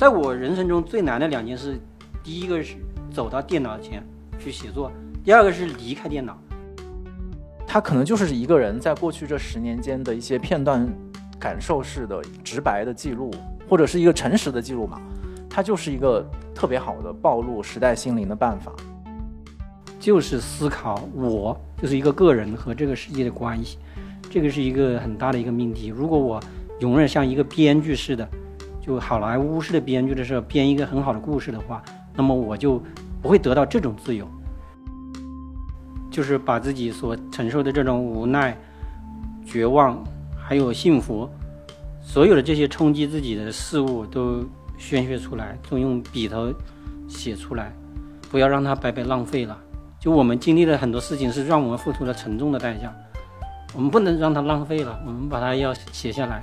在我人生中最难的两件事，第一个是走到电脑前去写作，第二个是离开电脑。他可能就是一个人在过去这十年间的一些片段、感受式的直白的记录，或者是一个诚实的记录嘛。它就是一个特别好的暴露时代心灵的办法，就是思考我就是一个个人和这个世界的关系，这个是一个很大的一个命题。如果我永远像一个编剧似的。就好莱坞式的编剧的时候编一个很好的故事的话，那么我就不会得到这种自由，就是把自己所承受的这种无奈、绝望，还有幸福，所有的这些冲击自己的事物都宣泄出来，都用笔头写出来，不要让它白白浪费了。就我们经历了很多事情，是让我们付出了沉重的代价，我们不能让它浪费了，我们把它要写下来。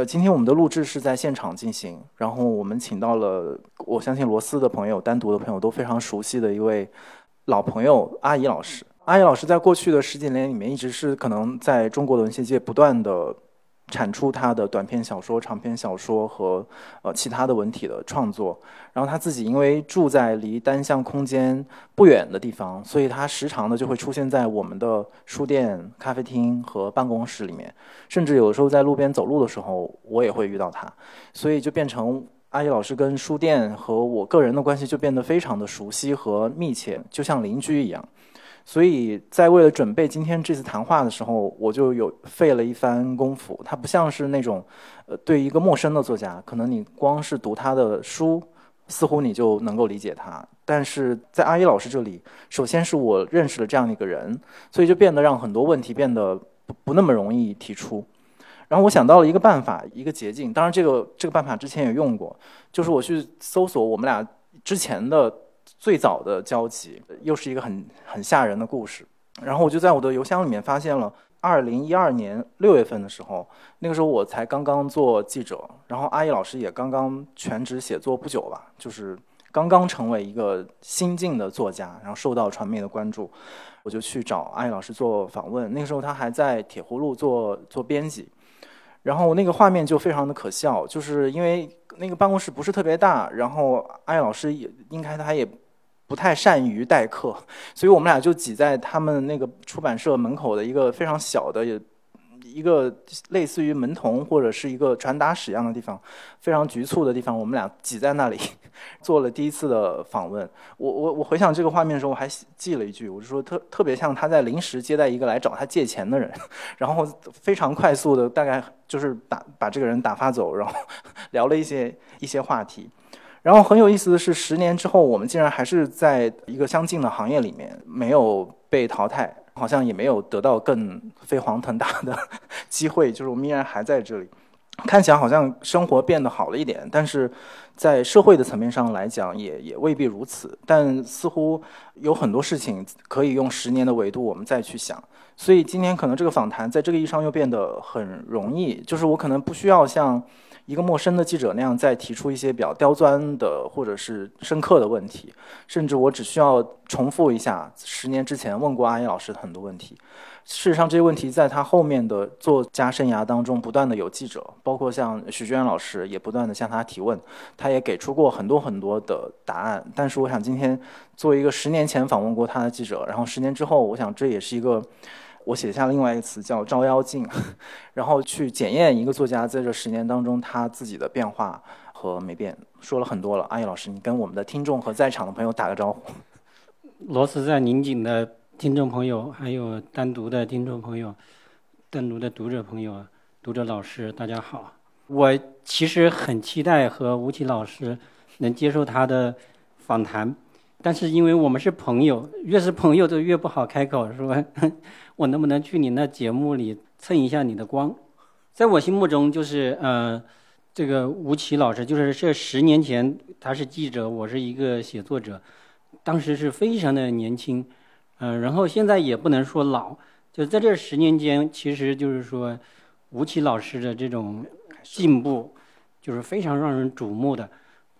呃，今天我们的录制是在现场进行，然后我们请到了，我相信罗斯的朋友、单独的朋友都非常熟悉的一位老朋友阿姨老师。阿姨老师在过去的十几年里面，一直是可能在中国的文学界不断的。产出他的短篇小说、长篇小说和呃其他的文体的创作。然后他自己因为住在离单向空间不远的地方，所以他时常的就会出现在我们的书店、咖啡厅和办公室里面。甚至有时候在路边走路的时候，我也会遇到他。所以就变成阿姨老师跟书店和我个人的关系就变得非常的熟悉和密切，就像邻居一样。所以在为了准备今天这次谈话的时候，我就有费了一番功夫。他不像是那种，呃，对一个陌生的作家，可能你光是读他的书，似乎你就能够理解他。但是在阿姨老师这里，首先是我认识了这样的一个人，所以就变得让很多问题变得不不那么容易提出。然后我想到了一个办法，一个捷径。当然，这个这个办法之前也用过，就是我去搜索我们俩之前的。最早的交集又是一个很很吓人的故事，然后我就在我的邮箱里面发现了，二零一二年六月份的时候，那个时候我才刚刚做记者，然后阿姨老师也刚刚全职写作不久吧，就是刚刚成为一个新晋的作家，然后受到传媒的关注，我就去找阿姨老师做访问，那个时候他还在铁葫芦做做编辑，然后那个画面就非常的可笑，就是因为那个办公室不是特别大，然后阿易老师也应该他也。不太善于待客，所以我们俩就挤在他们那个出版社门口的一个非常小的，一个类似于门童或者是一个传达室一样的地方，非常局促的地方。我们俩挤在那里 做了第一次的访问。我我我回想这个画面的时候，我还记了一句，我就说特特别像他在临时接待一个来找他借钱的人，然后非常快速的大概就是打把这个人打发走，然后聊了一些一些话题。然后很有意思的是，十年之后，我们竟然还是在一个相近的行业里面，没有被淘汰，好像也没有得到更飞黄腾达的机会，就是我们依然还在这里。看起来好像生活变得好了一点，但是在社会的层面上来讲，也也未必如此。但似乎有很多事情可以用十年的维度我们再去想。所以今天可能这个访谈在这个意义上又变得很容易，就是我可能不需要像。一个陌生的记者那样再提出一些比较刁钻的或者是深刻的问题，甚至我只需要重复一下十年之前问过阿姨老师的很多问题。事实上，这些问题在他后面的作家生涯当中不断的有记者，包括像许娟老师也不断的向他提问，他也给出过很多很多的答案。但是，我想今天作为一个十年前访问过他的记者，然后十年之后，我想这也是一个。我写下另外一个词叫“照妖镜”，然后去检验一个作家在这十年当中他自己的变化和没变。说了很多了，阿姨老师，你跟我们的听众和在场的朋友打个招呼。罗斯在宁锦的听众朋友，还有单独的听众朋友、单独的读者朋友、读者老师，大家好。我其实很期待和吴奇老师能接受他的访谈，但是因为我们是朋友，越是朋友就越不好开口，说我能不能去你那节目里蹭一下你的光？在我心目中，就是呃，这个吴奇老师，就是这十年前他是记者，我是一个写作者，当时是非常的年轻，嗯，然后现在也不能说老，就在这十年间，其实就是说吴奇老师的这种进步，就是非常让人瞩目的，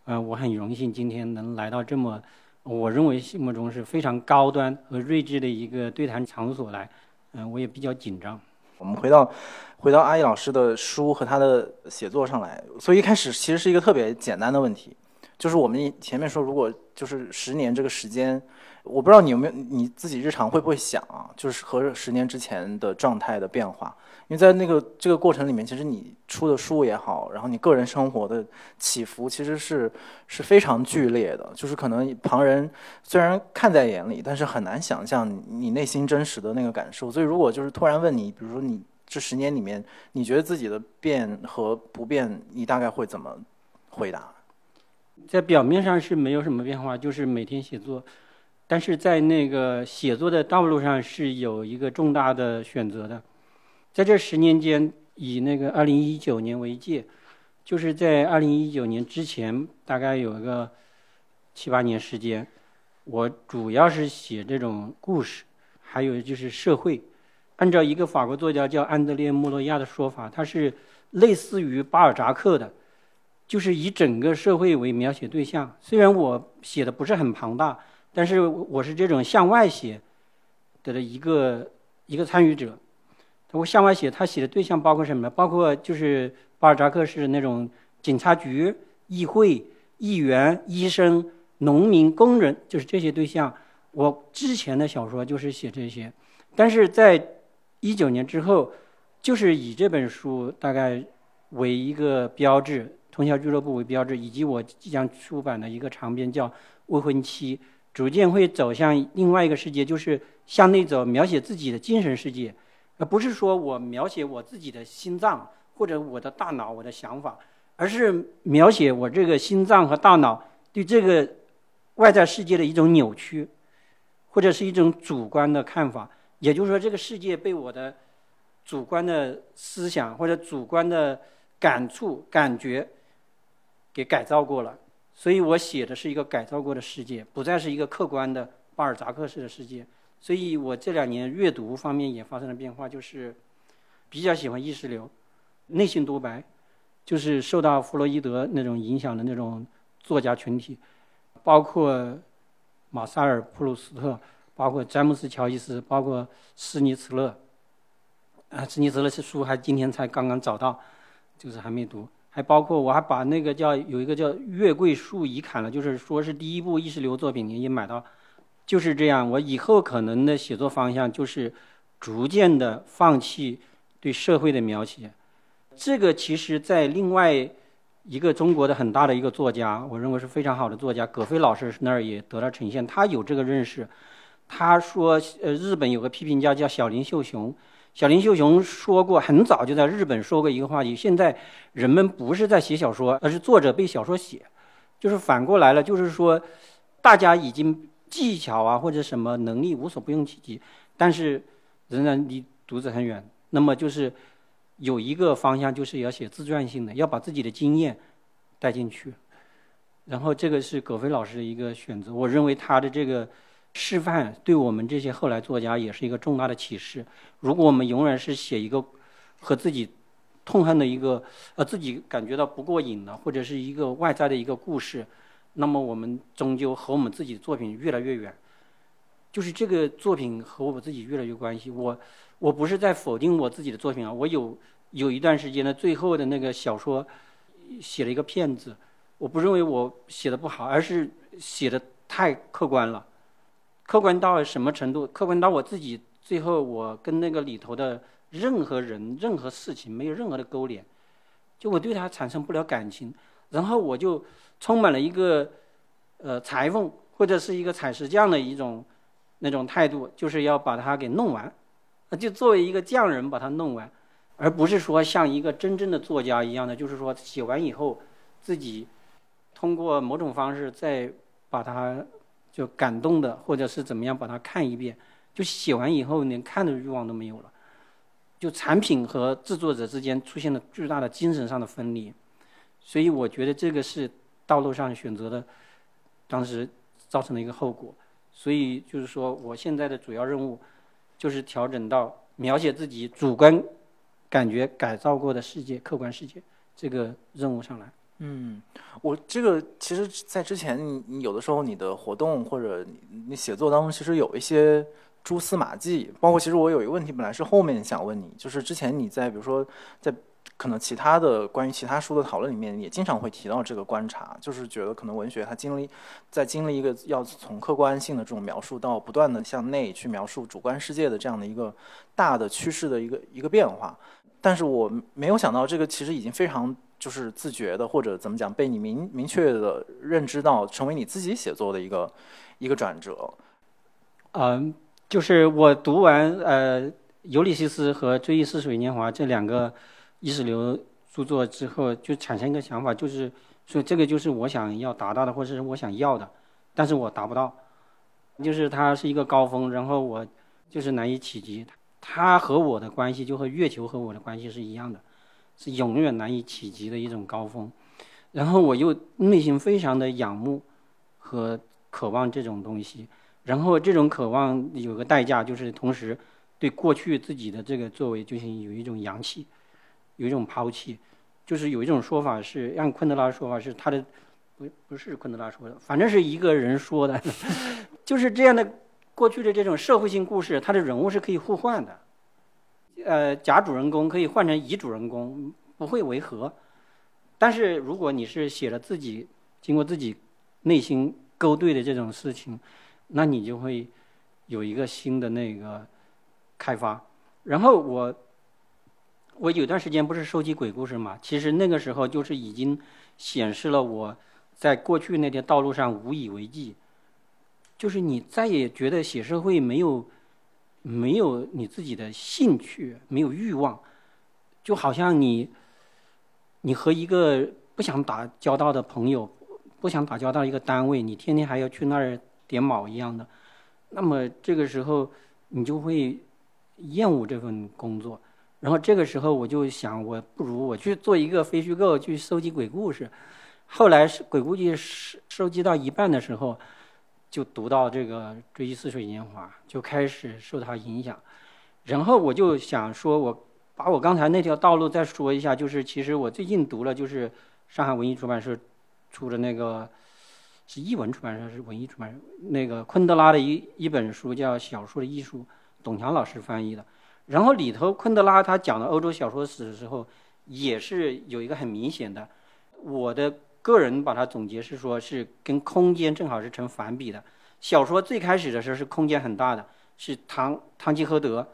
嗯，我很荣幸今天能来到这么。我认为心目中是非常高端和睿智的一个对谈场所来，嗯，我也比较紧张。我们回到回到阿易老师的书和他的写作上来，所以一开始其实是一个特别简单的问题，就是我们前面说，如果就是十年这个时间。我不知道你有没有你自己日常会不会想啊，就是和十年之前的状态的变化，因为在那个这个过程里面，其实你出的书也好，然后你个人生活的起伏其实是是非常剧烈的，就是可能旁人虽然看在眼里，但是很难想象你内心真实的那个感受。所以如果就是突然问你，比如说你这十年里面，你觉得自己的变和不变，你大概会怎么回答？在表面上是没有什么变化，就是每天写作。但是在那个写作的道路上是有一个重大的选择的，在这十年间，以那个二零一九年为界，就是在二零一九年之前，大概有一个七八年时间，我主要是写这种故事，还有就是社会。按照一个法国作家叫安德烈·莫洛亚的说法，他是类似于巴尔扎克的，就是以整个社会为描写对象。虽然我写的不是很庞大。但是我是这种向外写的一个一个参与者。我向外写，他写的对象包括什么？包括就是巴尔扎克是那种警察局、议会、议员、医生、农民、工人，就是这些对象。我之前的小说就是写这些，但是在一九年之后，就是以这本书大概为一个标志，《通宵俱乐部》为标志，以及我即将出版的一个长篇叫《未婚妻》。逐渐会走向另外一个世界，就是向内走，描写自己的精神世界，而不是说我描写我自己的心脏或者我的大脑、我的想法，而是描写我这个心脏和大脑对这个外在世界的一种扭曲，或者是一种主观的看法。也就是说，这个世界被我的主观的思想或者主观的感触、感觉给改造过了。所以我写的是一个改造过的世界，不再是一个客观的巴尔扎克式的世界。所以我这两年阅读方面也发生了变化，就是比较喜欢意识流、内心独白，就是受到弗洛伊德那种影响的那种作家群体，包括马塞尔·普鲁斯特，包括詹姆斯·乔伊斯，包括斯尼茨勒。啊，斯尼茨勒是书还今天才刚刚找到，就是还没读。包括，我还把那个叫有一个叫《月桂树遗砍》了，就是说是第一部意识流作品，你也买到，就是这样。我以后可能的写作方向就是逐渐的放弃对社会的描写。这个其实，在另外一个中国的很大的一个作家，我认为是非常好的作家葛飞老师那儿也得到呈现，他有这个认识。他说，呃，日本有个批评家叫小林秀雄。小林秀雄说过，很早就在日本说过一个话题：现在人们不是在写小说，而是作者被小说写，就是反过来了。就是说，大家已经技巧啊或者什么能力无所不用其极，但是仍然离读者很远。那么就是有一个方向，就是要写自传性的，要把自己的经验带进去。然后这个是葛飞老师的一个选择，我认为他的这个。示范对我们这些后来作家也是一个重大的启示。如果我们永远是写一个和自己痛恨的一个呃自己感觉到不过瘾的，或者是一个外在的一个故事，那么我们终究和我们自己的作品越来越远。就是这个作品和我自己越来越关系。我我不是在否定我自己的作品啊，我有有一段时间的最后的那个小说写了一个骗子，我不认为我写的不好，而是写的太客观了。客观到什么程度？客观到我自己最后，我跟那个里头的任何人、任何事情没有任何的勾连，就我对他产生不了感情，然后我就充满了一个呃裁缝或者是一个采石匠的一种那种态度，就是要把它给弄完，就作为一个匠人把它弄完，而不是说像一个真正的作家一样的，就是说写完以后自己通过某种方式再把它。就感动的，或者是怎么样把它看一遍，就写完以后连看的欲望都没有了，就产品和制作者之间出现了巨大的精神上的分离，所以我觉得这个是道路上选择的，当时造成的一个后果，所以就是说我现在的主要任务就是调整到描写自己主观感觉改造过的世界、客观世界这个任务上来。嗯，我这个其实，在之前你有的时候你的活动或者你写作当中，其实有一些蛛丝马迹。包括其实我有一个问题，本来是后面想问你，就是之前你在比如说在可能其他的关于其他书的讨论里面，也经常会提到这个观察，就是觉得可能文学它经历在经历一个要从客观性的这种描述到不断的向内去描述主观世界的这样的一个大的趋势的一个一个变化。但是我没有想到，这个其实已经非常。就是自觉的，或者怎么讲，被你明明确的认知到，成为你自己写作的一个一个转折。嗯，就是我读完呃《尤里西斯》和《追忆似水年华》这两个意识流著作之后，就产生一个想法，就是说这个就是我想要达到的，或者是我想要的，但是我达不到。就是它是一个高峰，然后我就是难以企及。它和我的关系，就和月球和我的关系是一样的。是永远难以企及的一种高峰，然后我又内心非常的仰慕和渴望这种东西，然后这种渴望有个代价，就是同时对过去自己的这个作为进行有一种扬弃，有一种抛弃，就是有一种说法是，按昆德拉说法是他的，不不是昆德拉说的，反正是一个人说的，就是这样的过去的这种社会性故事，它的人物是可以互换的。呃，甲主人公可以换成乙主人公，不会违和。但是如果你是写了自己经过自己内心勾兑的这种事情，那你就会有一个新的那个开发。然后我我有段时间不是收集鬼故事嘛，其实那个时候就是已经显示了我在过去那条道路上无以为继，就是你再也觉得写社会没有。没有你自己的兴趣，没有欲望，就好像你，你和一个不想打交道的朋友，不想打交道一个单位，你天天还要去那儿点卯一样的，那么这个时候你就会厌恶这份工作。然后这个时候我就想，我不如我去做一个非虚构，去收集鬼故事。后来是鬼故事收收集到一半的时候。就读到这个《追忆似水年华》，就开始受他影响。然后我就想说，我把我刚才那条道路再说一下。就是其实我最近读了，就是上海文艺出版社出的那个是译文出版社是文艺出版社那个昆德拉的一一本书，叫《小说的艺术》，董强老师翻译的。然后里头昆德拉他讲的欧洲小说史的时候，也是有一个很明显的我的。个人把它总结是说，是跟空间正好是成反比的。小说最开始的时候是空间很大的，是唐唐吉诃德，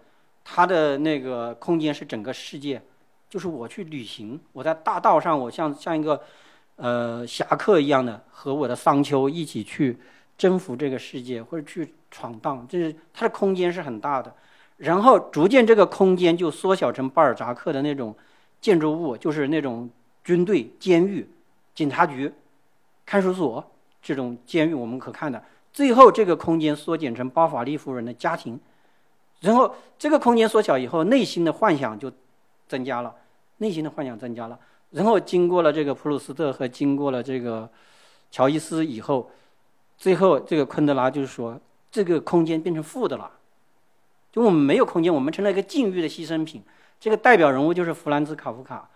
他的那个空间是整个世界，就是我去旅行，我在大道上，我像像一个呃侠客一样的，和我的桑丘一起去征服这个世界或者去闯荡，就是他的空间是很大的。然后逐渐这个空间就缩小成巴尔扎克的那种建筑物，就是那种军队监狱。警察局、看守所这种监狱，我们可看的。最后，这个空间缩减成包法利夫人的家庭，然后这个空间缩小以后，内心的幻想就增加了，内心的幻想增加了。然后经过了这个普鲁斯特和经过了这个乔伊斯以后，最后这个昆德拉就是说，这个空间变成负的了，就我们没有空间，我们成了一个禁欲的牺牲品。这个代表人物就是弗兰兹·卡夫卡。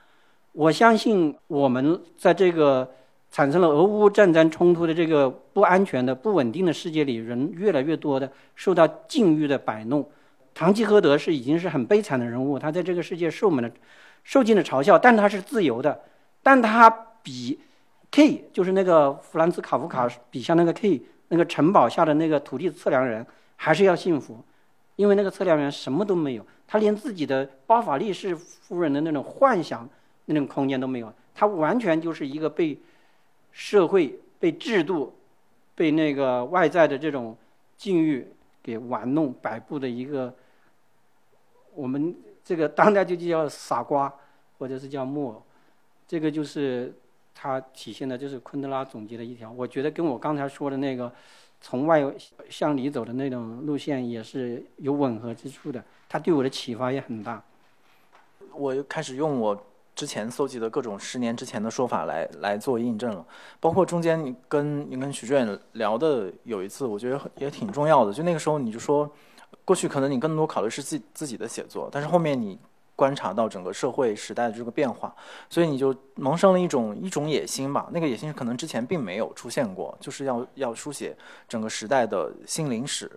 我相信我们在这个产生了俄乌战争冲突的这个不安全的、不稳定的世界里，人越来越多的受到境遇的摆弄。堂吉诃德是已经是很悲惨的人物，他在这个世界受满了、受尽了嘲笑，但他是自由的。但他比 K 就是那个弗兰兹·卡夫卡笔下那个 K 那个城堡下的那个土地测量人还是要幸福，因为那个测量员什么都没有，他连自己的巴法利士夫人的那种幻想。那种空间都没有，他完全就是一个被社会、被制度、被那个外在的这种境遇给玩弄摆布的一个，我们这个当代就叫傻瓜，或者是叫木偶，这个就是他体现的，就是昆德拉总结的一条。我觉得跟我刚才说的那个从外向里走的那种路线也是有吻合之处的。他对我的启发也很大。我又开始用我之前搜集的各种十年之前的说法来来做印证了，包括中间你跟你跟许志远聊的有一次，我觉得也挺重要的。就那个时候你就说，过去可能你更多考虑是自自己的写作，但是后面你观察到整个社会时代的这个变化，所以你就萌生了一种一种野心吧。那个野心可能之前并没有出现过，就是要要书写整个时代的心灵史。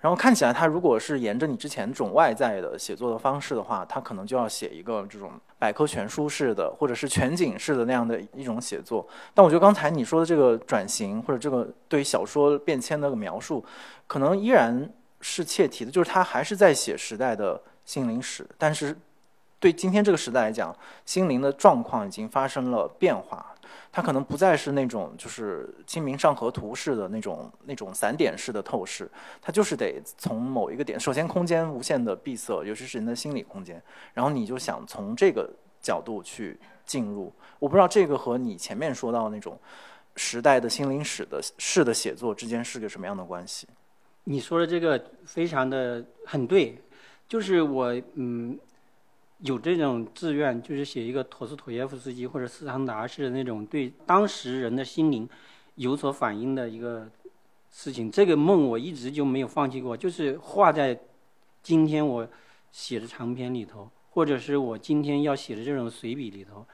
然后看起来，他如果是沿着你之前这种外在的写作的方式的话，他可能就要写一个这种百科全书式的，或者是全景式的那样的一种写作。但我觉得刚才你说的这个转型，或者这个对小说变迁的描述，可能依然是切题的，就是他还是在写时代的心灵史，但是对今天这个时代来讲，心灵的状况已经发生了变化。它可能不再是那种就是《清明上河图》式的那种那种散点式的透视，它就是得从某一个点，首先空间无限的闭塞，尤其是人的心理空间，然后你就想从这个角度去进入。我不知道这个和你前面说到那种时代的心灵史的式的写作之间是个什么样的关系？你说的这个非常的很对，就是我嗯。有这种志愿，就是写一个陀思妥耶夫斯基或者斯汤达式的那种对当时人的心灵有所反映的一个事情。这个梦我一直就没有放弃过，就是画在今天我写的长篇里头，或者是我今天要写的这种随笔里头，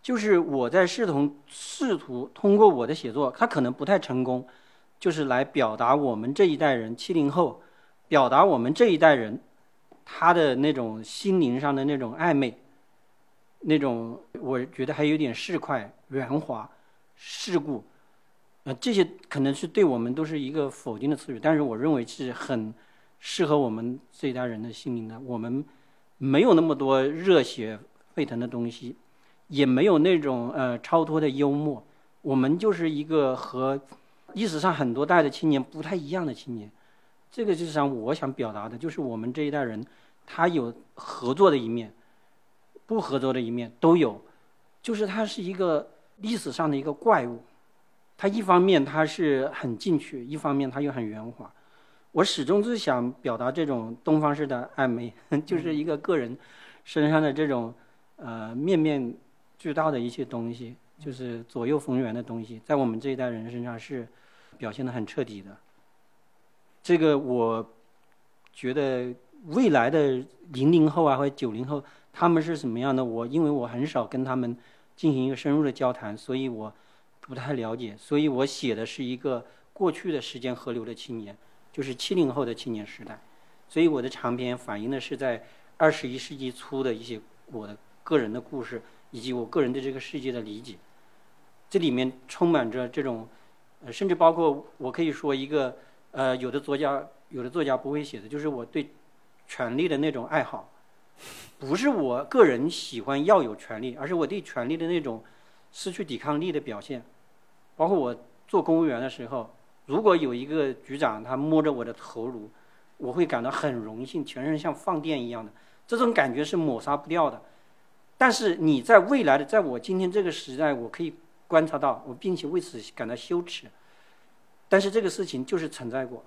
就是我在试图试图通过我的写作，它可能不太成功，就是来表达我们这一代人七零后，表达我们这一代人。他的那种心灵上的那种暧昧，那种我觉得还有点市侩、圆滑、世故，呃，这些可能是对我们都是一个否定的词语，但是我认为是很适合我们这一代人的心灵的。我们没有那么多热血沸腾的东西，也没有那种呃超脱的幽默，我们就是一个和历史上很多代的青年不太一样的青年。这个就是想我想表达的，就是我们这一代人，他有合作的一面，不合作的一面都有，就是他是一个历史上的一个怪物，他一方面他是很进取，一方面他又很圆滑。我始终是想表达这种东方式的暧昧，就是一个个人身上的这种呃面面俱到的一些东西，就是左右逢源的东西，在我们这一代人身上是表现的很彻底的。这个我觉得未来的零零后啊，或者九零后，他们是什么样的？我因为我很少跟他们进行一个深入的交谈，所以我不太了解。所以我写的是一个过去的时间河流的青年，就是七零后的青年时代。所以我的长篇反映的是在二十一世纪初的一些我的个人的故事，以及我个人对这个世界的理解。这里面充满着这种，呃，甚至包括我可以说一个。呃，有的作家，有的作家不会写的，就是我对权力的那种爱好，不是我个人喜欢要有权利，而是我对权力的那种失去抵抗力的表现。包括我做公务员的时候，如果有一个局长他摸着我的头颅，我会感到很荣幸，全身像放电一样的，这种感觉是抹杀不掉的。但是你在未来的，在我今天这个时代，我可以观察到，我并且为此感到羞耻。但是这个事情就是存在过，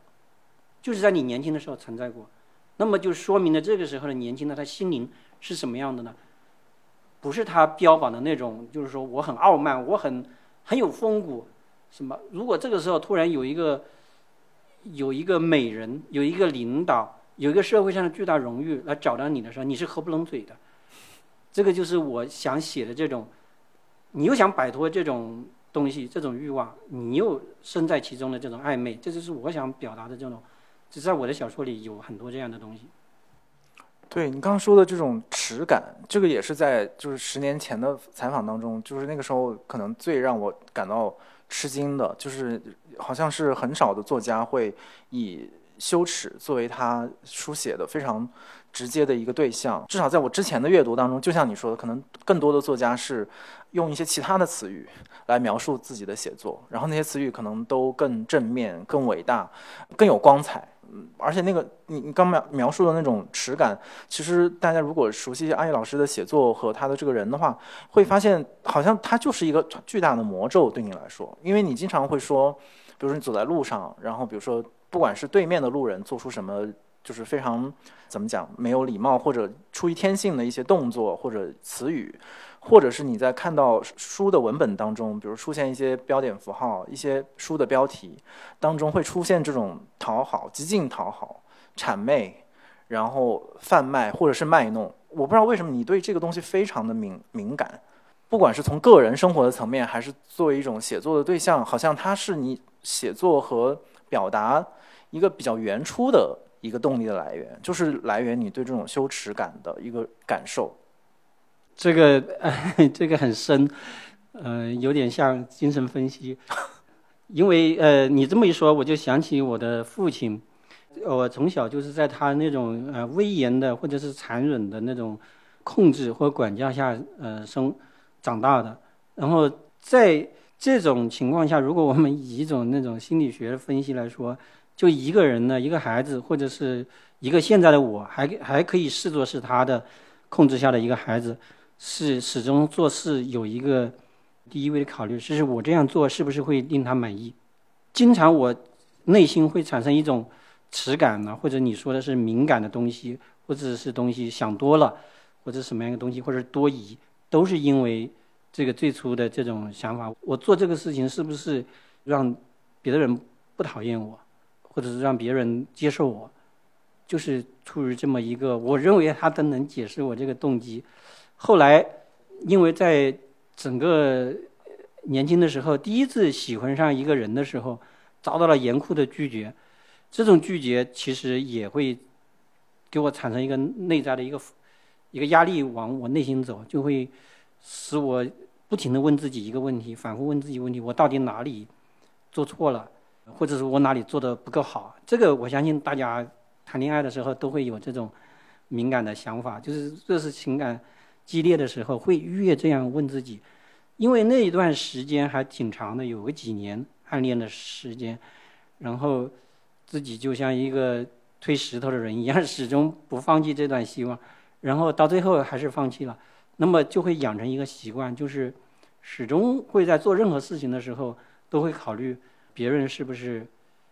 就是在你年轻的时候存在过，那么就说明了这个时候的年轻的他心灵是什么样的呢？不是他标榜的那种，就是说我很傲慢，我很很有风骨，什么？如果这个时候突然有一个有一个美人，有一个领导，有一个社会上的巨大荣誉来找到你的时候，你是合不拢嘴的。这个就是我想写的这种，你又想摆脱这种。东西这种欲望，你又身在其中的这种暧昧，这就是我想表达的这种。就在我的小说里有很多这样的东西。对你刚刚说的这种耻感，这个也是在就是十年前的采访当中，就是那个时候可能最让我感到吃惊的，就是好像是很少的作家会以羞耻作为他书写的非常。直接的一个对象，至少在我之前的阅读当中，就像你说的，可能更多的作家是用一些其他的词语来描述自己的写作，然后那些词语可能都更正面、更伟大、更有光彩。嗯，而且那个你你刚描描述的那种耻感，其实大家如果熟悉阿易老师的写作和他的这个人的话，会发现好像他就是一个巨大的魔咒对你来说，因为你经常会说。比如说你走在路上，然后比如说不管是对面的路人做出什么就是非常怎么讲没有礼貌或者出于天性的一些动作或者词语，或者是你在看到书的文本当中，比如出现一些标点符号、一些书的标题当中会出现这种讨好、极尽讨好、谄媚，然后贩卖或者是卖弄。我不知道为什么你对这个东西非常的敏敏感，不管是从个人生活的层面，还是作为一种写作的对象，好像它是你写作和表达一个比较原初的一个动力的来源，就是来源你对这种羞耻感的一个感受。这个 这个很深，呃，有点像精神分析，因为呃，你这么一说，我就想起我的父亲。我从小就是在他那种呃威严的或者是残忍的那种控制或管教下呃生长大的，然后在这种情况下，如果我们以一种那种心理学分析来说，就一个人呢，一个孩子或者是一个现在的我，还还可以视作是他的控制下的一个孩子，是始终做事有一个第一位的考虑，就是我这样做是不是会令他满意？经常我内心会产生一种。耻感呢，或者你说的是敏感的东西，或者是东西想多了，或者什么样的东西，或者多疑，都是因为这个最初的这种想法。我做这个事情是不是让别的人不讨厌我，或者是让别人接受我，就是出于这么一个，我认为他都能解释我这个动机。后来，因为在整个年轻的时候，第一次喜欢上一个人的时候，遭到了严酷的拒绝。这种拒绝其实也会给我产生一个内在的一个一个压力，往我内心走，就会使我不停的问自己一个问题，反复问自己问题：我到底哪里做错了，或者是我哪里做的不够好？这个我相信大家谈恋爱的时候都会有这种敏感的想法，就是这是情感激烈的时候，会越这样问自己，因为那一段时间还挺长的，有个几年暗恋的时间，然后。自己就像一个推石头的人一样，始终不放弃这段希望，然后到最后还是放弃了。那么就会养成一个习惯，就是始终会在做任何事情的时候，都会考虑别人是不是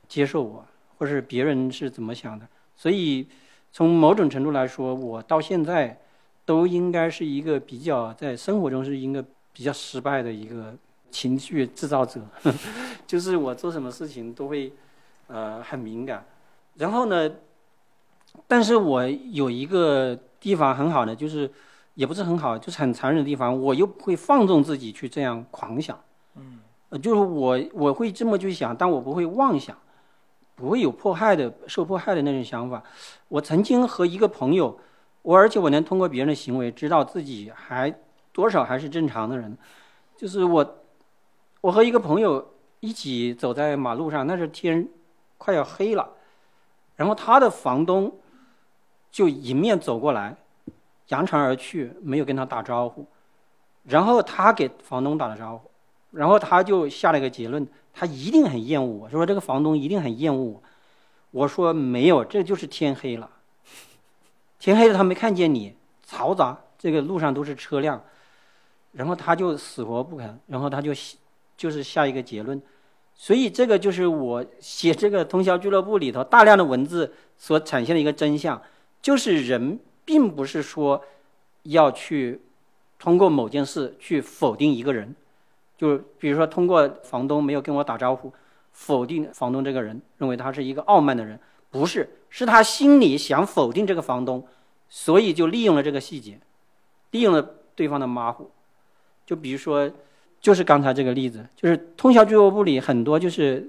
接受我，或是别人是怎么想的。所以从某种程度来说，我到现在都应该是一个比较在生活中是一个比较失败的一个情绪制造者，就是我做什么事情都会。呃，很敏感，然后呢，但是我有一个地方很好的，就是也不是很好，就是很残忍的地方，我又不会放纵自己去这样狂想，嗯，就是我我会这么去想，但我不会妄想，不会有迫害的、受迫害的那种想法。我曾经和一个朋友，我而且我能通过别人的行为知道自己还多少还是正常的人，就是我，我和一个朋友一起走在马路上，那是天。快要黑了，然后他的房东就迎面走过来，扬长而去，没有跟他打招呼。然后他给房东打了招呼，然后他就下了一个结论：他一定很厌恶我，说这个房东一定很厌恶我。我说没有，这就是天黑了，天黑了他没看见你，嘈杂，这个路上都是车辆。然后他就死活不肯，然后他就就是下一个结论。所以这个就是我写这个通宵俱乐部里头大量的文字所产现的一个真相，就是人并不是说要去通过某件事去否定一个人，就比如说通过房东没有跟我打招呼，否定房东这个人，认为他是一个傲慢的人，不是，是他心里想否定这个房东，所以就利用了这个细节，利用了对方的马虎，就比如说。就是刚才这个例子，就是通宵俱乐部里很多就是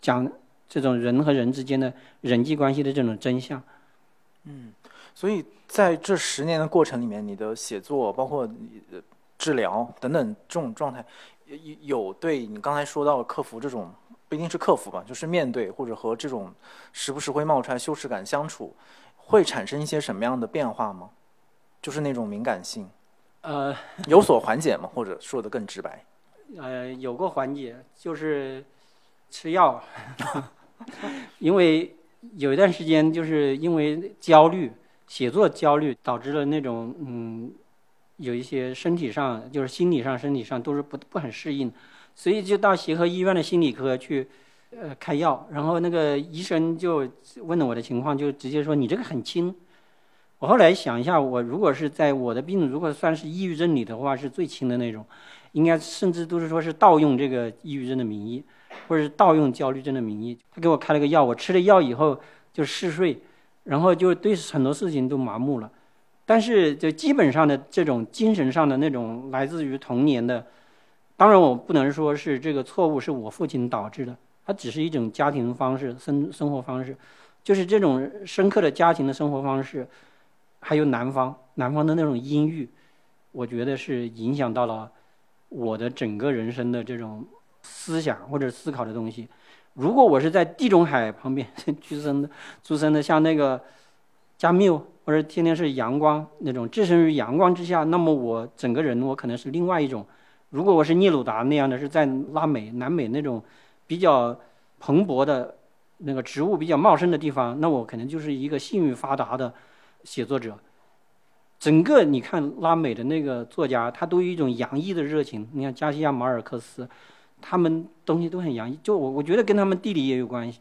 讲这种人和人之间的人际关系的这种真相。嗯，所以在这十年的过程里面，你的写作包括你的治疗等等这种状态，有有对你刚才说到克服这种不一定是克服吧，就是面对或者和这种时不时会冒出来羞耻感相处，会产生一些什么样的变化吗？就是那种敏感性，呃，有所缓解吗？或者说的更直白？呃，有过缓解，就是吃药，因为有一段时间就是因为焦虑，写作焦虑导致了那种嗯，有一些身体上就是心理上、身体上都是不不很适应，所以就到协和医院的心理科去呃开药，然后那个医生就问了我的情况，就直接说你这个很轻。我后来想一下，我如果是在我的病，如果算是抑郁症里的话，是最轻的那种，应该甚至都是说是盗用这个抑郁症的名义，或者是盗用焦虑症的名义。他给我开了个药，我吃了药以后就嗜睡，然后就对很多事情都麻木了。但是就基本上的这种精神上的那种来自于童年的，当然我不能说是这个错误是我父亲导致的，它只是一种家庭方式、生生活方式，就是这种深刻的家庭的生活方式。还有南方，南方的那种阴郁，我觉得是影响到了我的整个人生的这种思想或者思考的东西。如果我是在地中海旁边 出生的，出生的像那个加缪，或者天天是阳光那种置身于阳光之下，那么我整个人我可能是另外一种。如果我是聂鲁达那样的，是在拉美、南美那种比较蓬勃的那个植物比较茂盛的地方，那我可能就是一个性欲发达的。写作者，整个你看拉美的那个作家，他都有一种洋溢的热情。你看加西亚马尔克斯，他们东西都很洋溢。就我我觉得跟他们地理也有关系。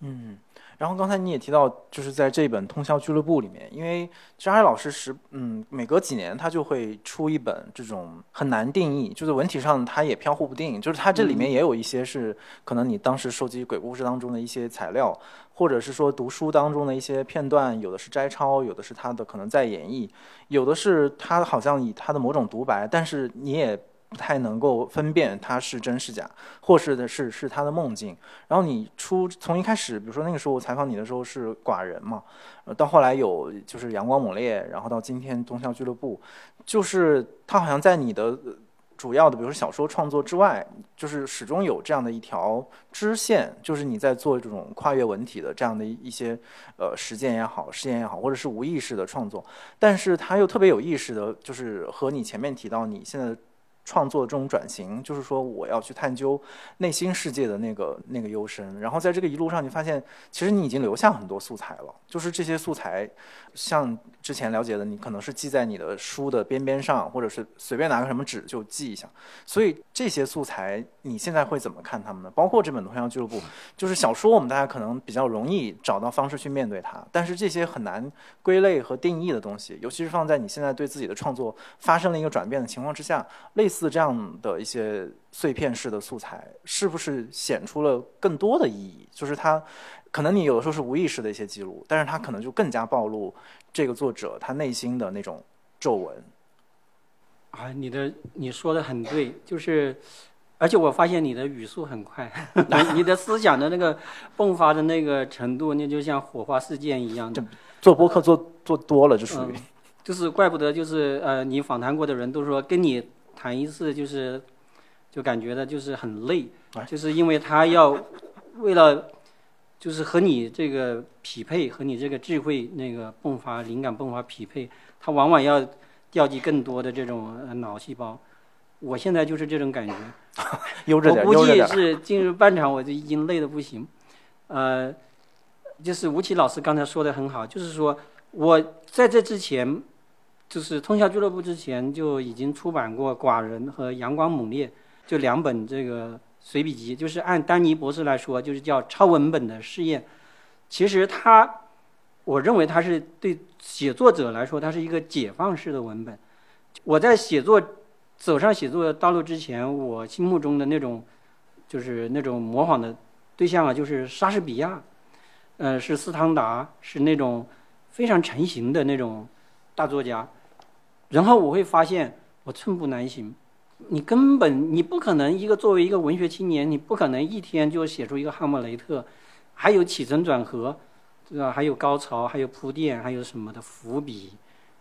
嗯。然后刚才你也提到，就是在这本《通宵俱乐部》里面，因为张海老师是嗯，每隔几年他就会出一本这种很难定义，就是文体上他也飘忽不定，就是他这里面也有一些是可能你当时收集鬼故事当中的一些材料，或者是说读书当中的一些片段，有的是摘抄，有的是他的可能在演绎，有的是他好像以他的某种独白，但是你也。不太能够分辨它是真是假，或是的是是他的梦境。然后你出从一开始，比如说那个时候采访你的时候是寡人嘛，到后来有就是阳光猛烈，然后到今天东校俱乐部，就是他好像在你的主要的，比如说小说创作之外，就是始终有这样的一条支线，就是你在做这种跨越文体的这样的一些呃实践也好，实验也好，或者是无意识的创作，但是他又特别有意识的，就是和你前面提到你现在。创作这种转型，就是说我要去探究内心世界的那个那个幽深，然后在这个一路上，你发现其实你已经留下很多素材了，就是这些素材，像之前了解的，你可能是记在你的书的边边上，或者是随便拿个什么纸就记一下。所以这些素材你现在会怎么看他们呢？包括这本《同乡俱乐部》，就是小说，我们大家可能比较容易找到方式去面对它，但是这些很难归类和定义的东西，尤其是放在你现在对自己的创作发生了一个转变的情况之下，类似。似这样的一些碎片式的素材，是不是显出了更多的意义？就是它，可能你有的时候是无意识的一些记录，但是它可能就更加暴露这个作者他内心的那种皱纹。啊，你的你说的很对，就是，而且我发现你的语速很快，你的思想的那个迸发的那个程度，那就像火花四溅一样的。做播客做做多了，就属于，就是怪不得就是呃，你访谈过的人都说跟你。谈一次就是，就感觉的就是很累，就是因为他要为了，就是和你这个匹配，和你这个智慧那个迸发灵感迸发匹配，他往往要调集更多的这种脑细胞。我现在就是这种感觉，悠着点，我估计是进入半场我就已经累得不行。呃，就是吴奇老师刚才说的很好，就是说我在这之前。就是通宵俱乐部之前就已经出版过《寡人》和《阳光猛烈》，就两本这个随笔集，就是按丹尼博士来说，就是叫超文本的试验。其实他，我认为他是对写作者来说，他是一个解放式的文本。我在写作走上写作的道路之前，我心目中的那种就是那种模仿的对象啊，就是莎士比亚，呃，是斯汤达，是那种非常成型的那种大作家。然后我会发现我寸步难行，你根本你不可能一个作为一个文学青年，你不可能一天就写出一个哈姆雷特，还有起承转合，对吧？还有高潮，还有铺垫，还有什么的伏笔，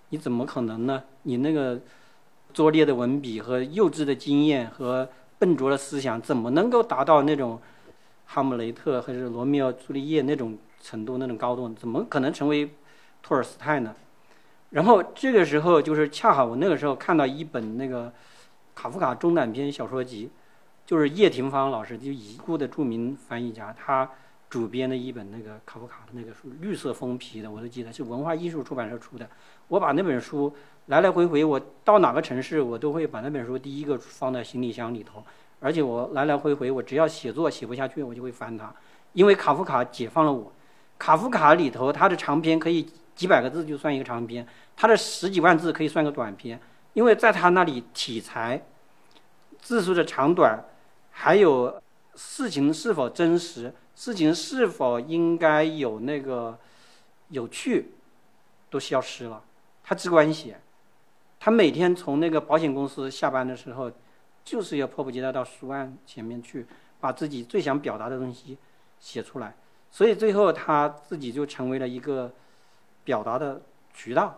你怎么可能呢？你那个拙劣的文笔和幼稚的经验和笨拙的思想，怎么能够达到那种哈姆雷特或者罗密欧朱丽叶那种程度、那种高度？怎么可能成为托尔斯泰呢？然后这个时候就是恰好我那个时候看到一本那个卡夫卡中短篇小说集，就是叶廷芳老师就已故的著名翻译家，他主编的一本那个卡夫卡的那个书，绿色封皮的，我都记得是文化艺术出版社出的。我把那本书来来回回，我到哪个城市我都会把那本书第一个放在行李箱里头，而且我来来回回，我只要写作写不下去，我就会翻它，因为卡夫卡解放了我。卡夫卡里头，他的长篇可以几百个字就算一个长篇，他的十几万字可以算个短篇，因为在他那里题材、字数的长短，还有事情是否真实、事情是否应该有那个有趣，都消失了。他只管写，他每天从那个保险公司下班的时候，就是要迫不及待到书案前面去，把自己最想表达的东西写出来。所以最后他自己就成为了一个表达的渠道，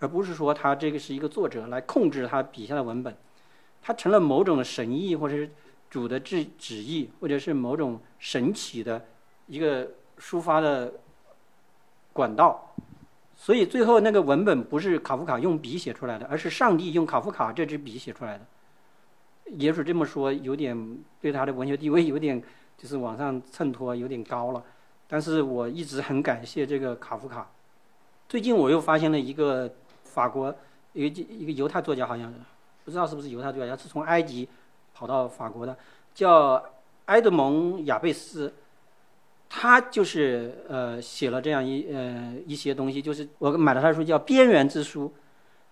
而不是说他这个是一个作者来控制他笔下的文本，他成了某种神意，或者是主的旨旨意，或者是某种神奇的一个抒发的管道。所以最后那个文本不是卡夫卡用笔写出来的，而是上帝用卡夫卡这支笔写出来的。也许这么说有点对他的文学地位有点就是往上衬托有点高了，但是我一直很感谢这个卡夫卡。最近我又发现了一个法国一个一个犹太作家，好像不知道是不是犹太作家，是从埃及跑到法国的，叫埃德蒙亚贝斯。他就是呃写了这样一呃一些东西，就是我买了他的书叫《边缘之书》。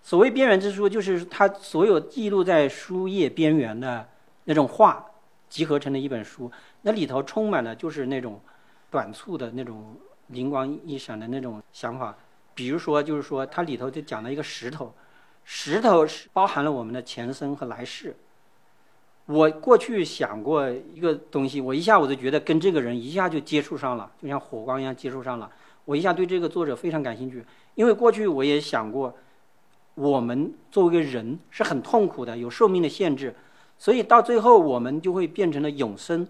所谓边缘之书，就是他所有记录在书页边缘的那种话集合成的一本书。那里头充满了就是那种短促的那种灵光一闪的那种想法。比如说，就是说它里头就讲了一个石头，石头是包含了我们的前生和来世。我过去想过一个东西，我一下我就觉得跟这个人一下就接触上了，就像火光一样接触上了。我一下对这个作者非常感兴趣，因为过去我也想过，我们作为一个人是很痛苦的，有寿命的限制，所以到最后我们就会变成了永生。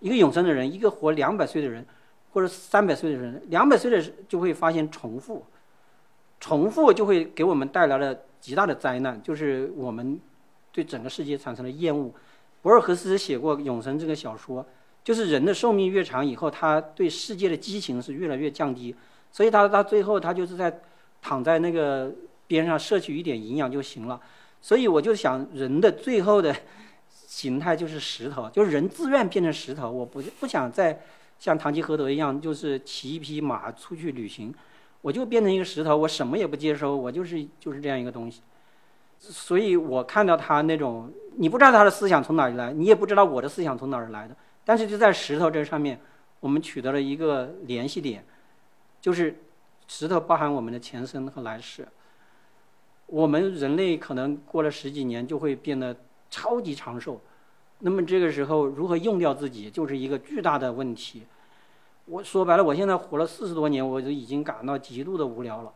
一个永生的人，一个活两百岁的人，或者三百岁的人，两百岁的就会发现重复，重复就会给我们带来了极大的灾难，就是我们。对整个世界产生了厌恶。博尔赫斯写过《永生》这个小说，就是人的寿命越长以后，他对世界的激情是越来越降低，所以他到最后他就是在躺在那个边上摄取一点营养就行了。所以我就想，人的最后的形态就是石头，就是人自愿变成石头。我不不想再像堂吉诃德一样，就是骑一匹马出去旅行，我就变成一个石头，我什么也不接收，我就是就是这样一个东西。所以我看到他那种，你不知道他的思想从哪里来，你也不知道我的思想从哪儿来的，但是就在石头这上面，我们取得了一个联系点，就是石头包含我们的前生和来世。我们人类可能过了十几年就会变得超级长寿，那么这个时候如何用掉自己，就是一个巨大的问题。我说白了，我现在活了四十多年，我就已经感到极度的无聊了。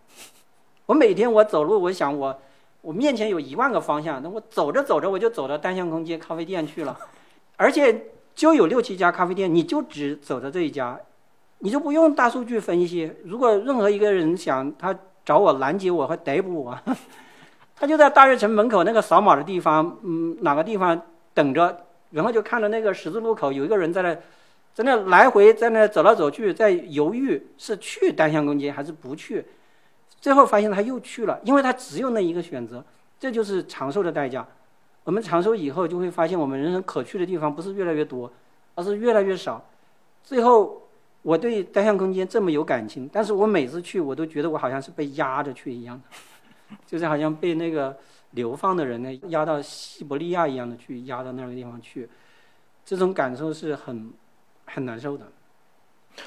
我每天我走路，我想我。我面前有一万个方向，那我走着走着我就走到单向空间咖啡店去了，而且就有六七家咖啡店，你就只走到这一家，你就不用大数据分析。如果任何一个人想他找我拦截我和逮捕我，他就在大悦城门口那个扫码的地方，嗯，哪个地方等着，然后就看到那个十字路口有一个人在那，在那来回在那走来走去，在犹豫是去单向空间还是不去。最后发现他又去了，因为他只有那一个选择，这就是长寿的代价。我们长寿以后就会发现，我们人生可去的地方不是越来越多，而是越来越少。最后，我对单向空间这么有感情，但是我每次去，我都觉得我好像是被压着去一样的，就是好像被那个流放的人呢压到 西伯利亚一样的去压到那个地方去，这种感受是很很难受的。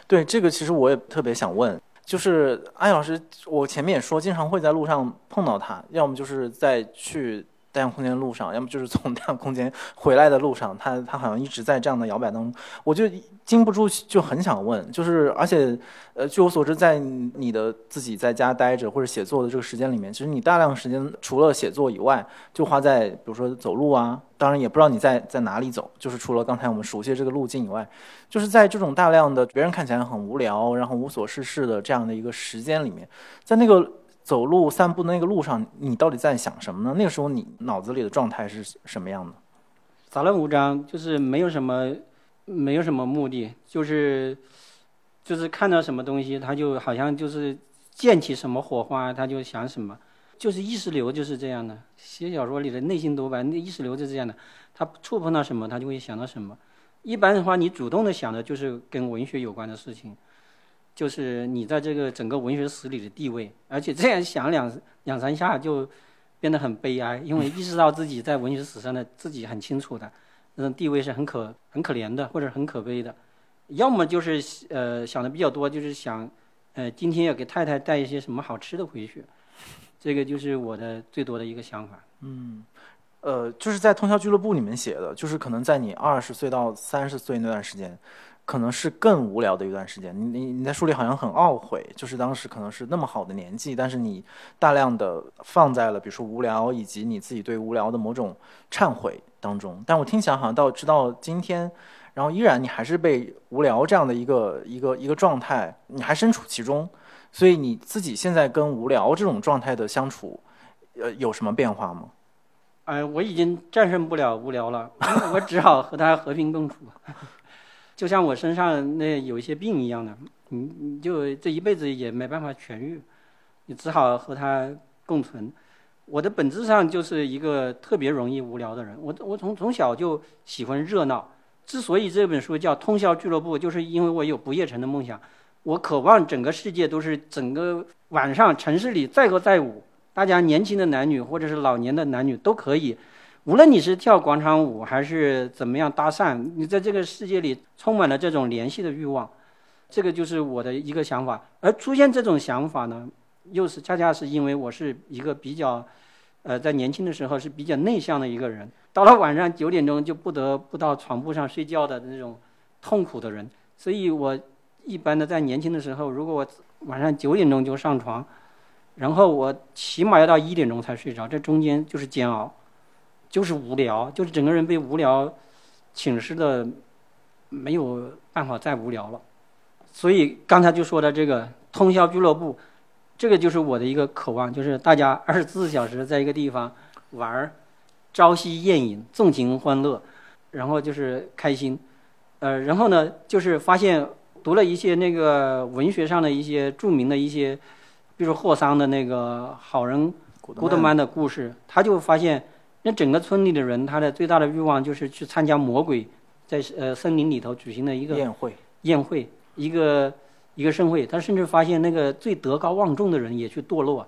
对这个，其实我也特别想问。就是安老师，我前面也说，经常会在路上碰到他，要么就是在去单向空间的路上，要么就是从单向空间回来的路上，他他好像一直在这样的摇摆当中，我就禁不住就很想问，就是而且，呃，据我所知，在你的自己在家待着或者写作的这个时间里面，其实你大量时间除了写作以外，就花在比如说走路啊。当然也不知道你在在哪里走，就是除了刚才我们熟悉这个路径以外，就是在这种大量的别人看起来很无聊，然后无所事事的这样的一个时间里面，在那个走路散步的那个路上，你到底在想什么呢？那个时候你脑子里的状态是什么样的？杂乱无章，就是没有什么，没有什么目的，就是就是看到什么东西，他就好像就是溅起什么火花，他就想什么。就是意识流就是这样的，写小说里的内心独白，那意识流就是这样的，他触碰到什么，他就会想到什么。一般的话，你主动的想的就是跟文学有关的事情，就是你在这个整个文学史里的地位，而且这样想两两三下就变得很悲哀，因为意识到自己在文学史上的自己很清楚的那种地位是很可很可怜的，或者很可悲的。要么就是呃想的比较多，就是想呃今天要给太太带一些什么好吃的回去，这个就是我的最多的一个想法。嗯，呃，就是在通宵俱乐部里面写的，就是可能在你二十岁到三十岁那段时间，可能是更无聊的一段时间。你你你在书里好像很懊悔，就是当时可能是那么好的年纪，但是你大量的放在了比如说无聊以及你自己对无聊的某种忏悔当中。但我听起来好像到直到今天。然后依然你还是被无聊这样的一个一个一个状态，你还身处其中，所以你自己现在跟无聊这种状态的相处，呃，有什么变化吗？哎，我已经战胜不了无聊了，我只好和他和平共处。就像我身上那有一些病一样的，你你就这一辈子也没办法痊愈，你只好和它共存。我的本质上就是一个特别容易无聊的人，我我从从小就喜欢热闹。之所以这本书叫《通宵俱乐部》，就是因为我有不夜城的梦想，我渴望整个世界都是整个晚上城市里载歌载舞，大家年轻的男女或者是老年的男女都可以，无论你是跳广场舞还是怎么样搭讪，你在这个世界里充满了这种联系的欲望，这个就是我的一个想法。而出现这种想法呢，又是恰恰是因为我是一个比较，呃，在年轻的时候是比较内向的一个人。到了晚上九点钟就不得不到床铺上睡觉的那种痛苦的人，所以我一般的在年轻的时候，如果我晚上九点钟就上床，然后我起码要到一点钟才睡着，这中间就是煎熬，就是无聊，就是整个人被无聊侵蚀的没有办法再无聊了。所以刚才就说的这个通宵俱乐部，这个就是我的一个渴望，就是大家二十四小时在一个地方玩儿。朝夕宴饮，纵情欢乐，然后就是开心，呃，然后呢，就是发现读了一些那个文学上的一些著名的一些，比如霍桑的那个好人古德曼的故事，他就发现那整个村里的人，他的最大的欲望就是去参加魔鬼在呃森林里头举行的一个宴会，宴会一个一个盛会。他甚至发现那个最德高望重的人也去堕落，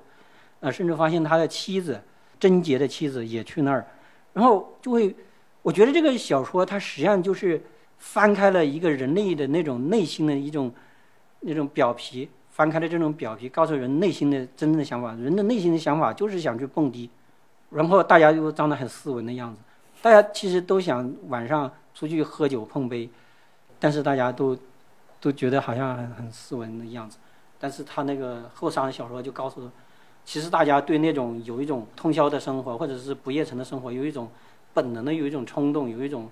呃，甚至发现他的妻子。贞洁的妻子也去那儿，然后就会，我觉得这个小说它实际上就是翻开了一个人类的那种内心的一种那种表皮，翻开了这种表皮，告诉人内心的真正的想法。人的内心的想法就是想去蹦迪，然后大家又长得很斯文的样子，大家其实都想晚上出去喝酒碰杯，但是大家都都觉得好像很很斯文的样子。但是他那个后三小说就告诉。其实大家对那种有一种通宵的生活，或者是不夜城的生活，有一种本能的有一种冲动，有一种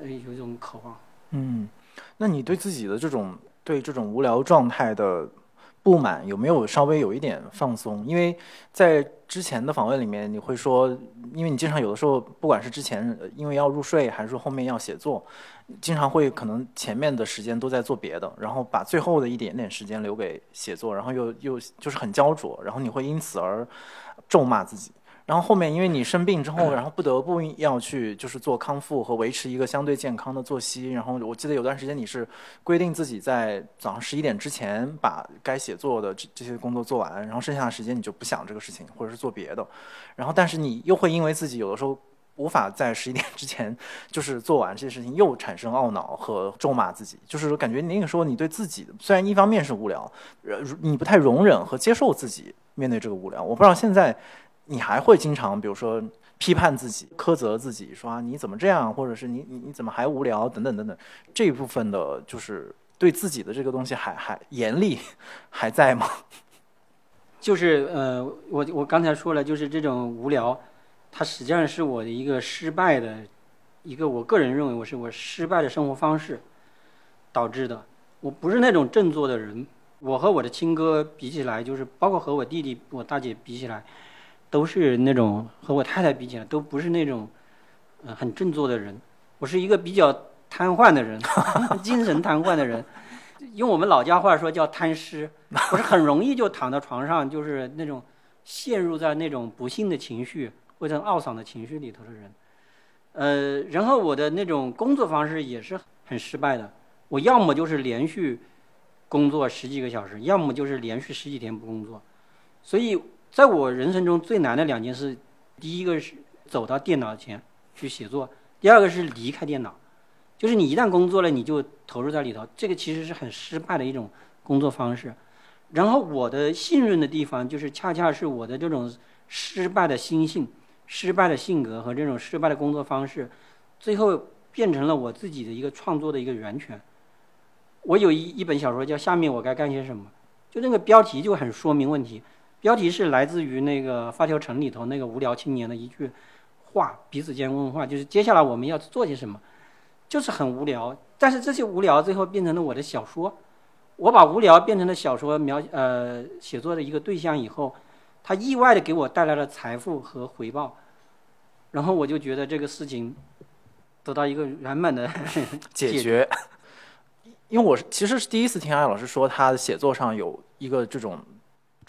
呃有一种渴望。嗯，那你对自己的这种对这种无聊状态的不满，有没有稍微有一点放松？因为在之前的访问里面，你会说，因为你经常有的时候，不管是之前因为要入睡，还是说后面要写作。经常会可能前面的时间都在做别的，然后把最后的一点点时间留给写作，然后又又就是很焦灼，然后你会因此而咒骂自己。然后后面因为你生病之后，然后不得不要去就是做康复和维持一个相对健康的作息。然后我记得有段时间你是规定自己在早上十一点之前把该写作的这这些工作做完，然后剩下的时间你就不想这个事情或者是做别的。然后但是你又会因为自己有的时候。无法在十一点之前就是做完这些事情，又产生懊恼和咒骂自己，就是感觉那个时候你对自己虽然一方面是无聊，呃，你不太容忍和接受自己面对这个无聊。我不知道现在你还会经常，比如说批判自己、苛责自己，说啊你怎么这样，或者是你你你怎么还无聊等等等等，这一部分的就是对自己的这个东西还还严厉还在吗？就是呃，我我刚才说了，就是这种无聊。它实际上是我的一个失败的，一个我个人认为我是我失败的生活方式导致的。我不是那种振作的人，我和我的亲哥比起来，就是包括和我弟弟、我大姐比起来，都是那种和我太太比起来都不是那种，呃，很振作的人。我是一个比较瘫痪的人，精神瘫痪的人，用我们老家话说叫瘫尸。我是很容易就躺到床上，就是那种陷入在那种不幸的情绪或者懊丧的情绪里头的人。呃，然后我的那种工作方式也是很失败的。我要么就是连续工作十几个小时，要么就是连续十几天不工作。所以，在我人生中最难的两件事，第一个是走到电脑前去写作，第二个是离开电脑。就是你一旦工作了，你就投入在里头，这个其实是很失败的一种工作方式。然后我的信任的地方，就是恰恰是我的这种失败的心性。失败的性格和这种失败的工作方式，最后变成了我自己的一个创作的一个源泉。我有一一本小说叫《下面我该干些什么》，就那个标题就很说明问题。标题是来自于那个《发条城》里头那个无聊青年的一句话，彼此间问话，就是接下来我们要做些什么，就是很无聊。但是这些无聊最后变成了我的小说。我把无聊变成了小说描呃写作的一个对象以后。他意外的给我带来了财富和回报，然后我就觉得这个事情得到一个圆满的 解决。因为我是其实是第一次听艾老师说他写作上有一个这种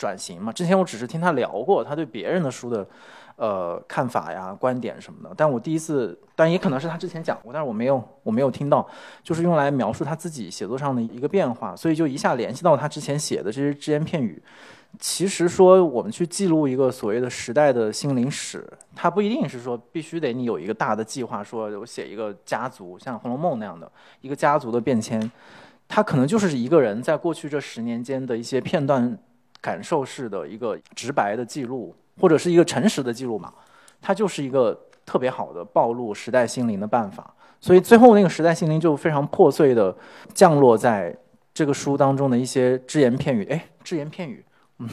转型嘛，之前我只是听他聊过他对别人的书的呃看法呀、观点什么的，但我第一次，但也可能是他之前讲过，但是我没有我没有听到，就是用来描述他自己写作上的一个变化，所以就一下联系到他之前写的这些只言片语。其实说我们去记录一个所谓的时代的心灵史，它不一定是说必须得你有一个大的计划，说我写一个家族，像《红楼梦》那样的一个家族的变迁，它可能就是一个人在过去这十年间的一些片段感受式的一个直白的记录，或者是一个诚实的记录嘛，它就是一个特别好的暴露时代心灵的办法。所以最后那个时代心灵就非常破碎的降落在这个书当中的一些只言片语，哎，只言片语。嗯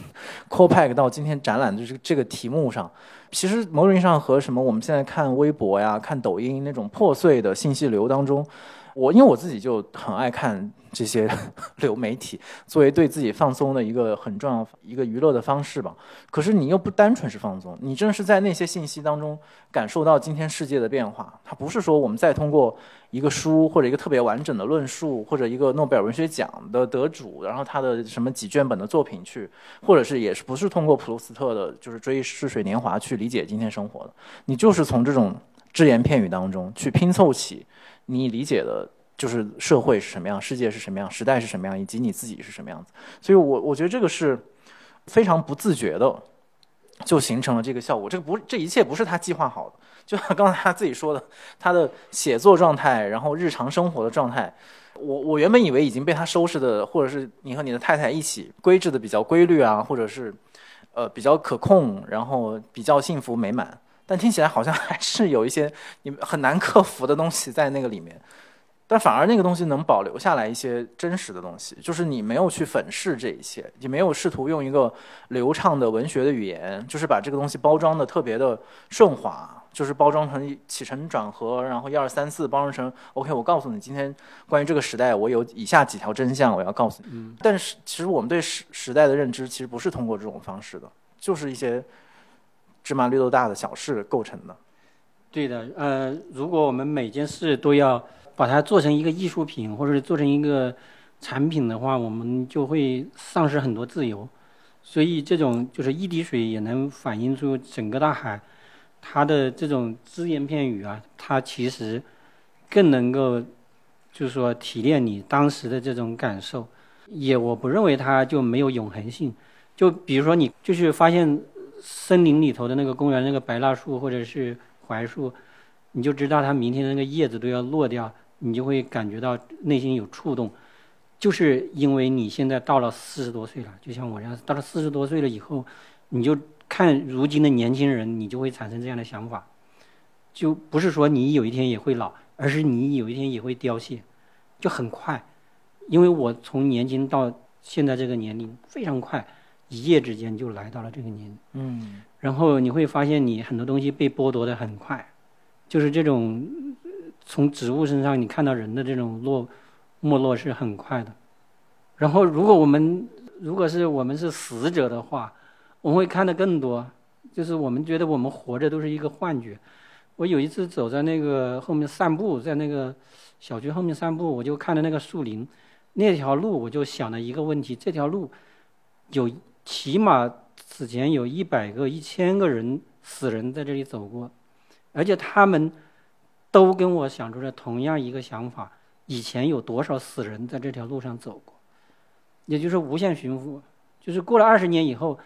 c o p a c 到今天展览的这个这个题目上，其实某种意义上和什么我们现在看微博呀、看抖音那种破碎的信息流当中。我因为我自己就很爱看这些 流媒体，作为对自己放松的一个很重要一个娱乐的方式吧。可是你又不单纯是放松，你正是在那些信息当中感受到今天世界的变化。它不是说我们再通过一个书或者一个特别完整的论述，或者一个诺贝尔文学奖的得主，然后他的什么几卷本的作品去，或者是也是不是通过普鲁斯特的就是追逝水年华去理解今天生活的。你就是从这种只言片语当中去拼凑起。你理解的就是社会是什么样，世界是什么样，时代是什么样，以及你自己是什么样子。所以，我我觉得这个是非常不自觉的，就形成了这个效果。这个不，这一切不是他计划好的。就像刚才他自己说的，他的写作状态，然后日常生活的状态，我我原本以为已经被他收拾的，或者是你和你的太太一起规制的比较规律啊，或者是呃比较可控，然后比较幸福美满。但听起来好像还是有一些你很难克服的东西在那个里面，但反而那个东西能保留下来一些真实的东西，就是你没有去粉饰这一切，你没有试图用一个流畅的文学的语言，就是把这个东西包装的特别的顺滑，就是包装成起承转合，然后一二三四包装成 OK。我告诉你，今天关于这个时代，我有以下几条真相，我要告诉你。嗯。但是其实我们对时时代的认知，其实不是通过这种方式的，就是一些。芝麻绿豆大的小事构成的，对的。呃，如果我们每件事都要把它做成一个艺术品，或者是做成一个产品的话，我们就会丧失很多自由。所以，这种就是一滴水也能反映出整个大海，它的这种只言片语啊，它其实更能够就是说提炼你当时的这种感受。也，我不认为它就没有永恒性。就比如说，你就是发现。森林里头的那个公园，那个白蜡树或者是槐树，你就知道它明天那个叶子都要落掉，你就会感觉到内心有触动，就是因为你现在到了四十多岁了，就像我这样，到了四十多岁了以后，你就看如今的年轻人，你就会产生这样的想法，就不是说你有一天也会老，而是你有一天也会凋谢，就很快，因为我从年轻到现在这个年龄非常快。一夜之间就来到了这个年龄，嗯，然后你会发现你很多东西被剥夺的很快，就是这种从植物身上你看到人的这种落没落是很快的。然后如果我们如果是我们是死者的话，我们会看得更多，就是我们觉得我们活着都是一个幻觉。我有一次走在那个后面散步，在那个小区后面散步，我就看到那个树林，那条路我就想了一个问题：这条路有。起码此前有一百个、一千个人死人在这里走过，而且他们都跟我想出了同样一个想法：以前有多少死人在这条路上走过？也就是无限循环，就是过了二十年以后，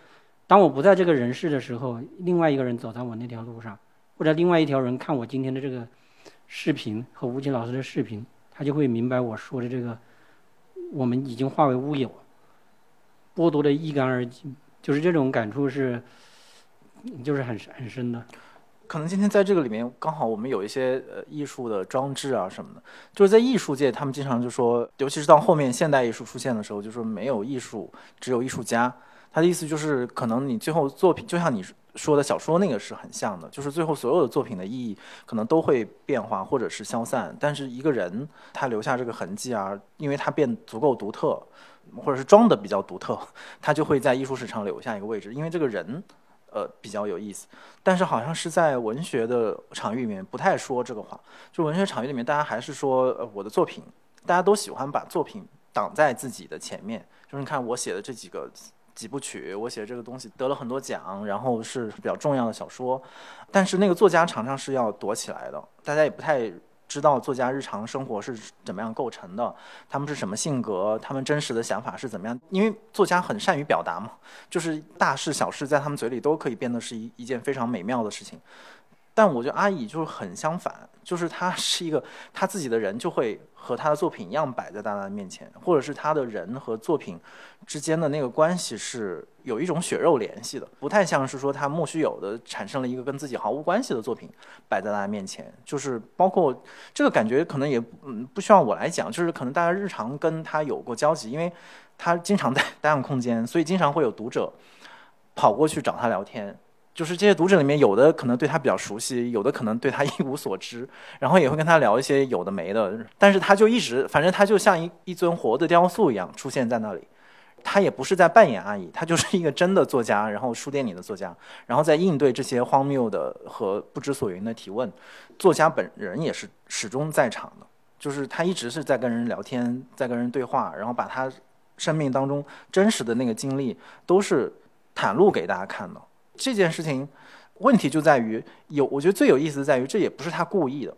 当我不在这个人世的时候，另外一个人走在我那条路上，或者另外一条人看我今天的这个视频和吴奇老师的视频，他就会明白我说的这个，我们已经化为乌有，剥夺的一干二净。就是这种感触是，就是很很深的。可能今天在这个里面，刚好我们有一些呃艺术的装置啊什么的，就是在艺术界，他们经常就说，尤其是到后面现代艺术出现的时候，就说没有艺术，只有艺术家。他的意思就是，可能你最后作品，就像你说的小说那个是很像的，就是最后所有的作品的意义可能都会变化或者是消散，但是一个人他留下这个痕迹啊，因为他变足够独特。或者是装的比较独特，他就会在艺术史上留下一个位置，因为这个人，呃，比较有意思。但是好像是在文学的场域里面不太说这个话，就文学场域里面大家还是说，呃，我的作品，大家都喜欢把作品挡在自己的前面，就是你看我写的这几个几部曲，我写的这个东西得了很多奖，然后是比较重要的小说，但是那个作家常常是要躲起来的，大家也不太。知道作家日常生活是怎么样构成的，他们是什么性格，他们真实的想法是怎么样？因为作家很善于表达嘛，就是大事小事在他们嘴里都可以变得是一一件非常美妙的事情。但我觉得阿乙就是很相反，就是他是一个他自己的人就会和他的作品一样摆在大家的面前，或者是他的人和作品之间的那个关系是有一种血肉联系的，不太像是说他莫须有的产生了一个跟自己毫无关系的作品摆在大家面前，就是包括这个感觉可能也嗯不需要我来讲，就是可能大家日常跟他有过交集，因为他经常在 单向空间，所以经常会有读者跑过去找他聊天。就是这些读者里面，有的可能对他比较熟悉，有的可能对他 一无所知，然后也会跟他聊一些有的没的。但是他就一直，反正他就像一一尊活的雕塑一样出现在那里。他也不是在扮演阿姨，他就是一个真的作家，然后书店里的作家，然后在应对这些荒谬的和不知所云的提问。作家本人也是始终在场的，就是他一直是在跟人聊天，在跟人对话，然后把他生命当中真实的那个经历都是袒露给大家看的。这件事情，问题就在于有，我觉得最有意思的在于，这也不是他故意的，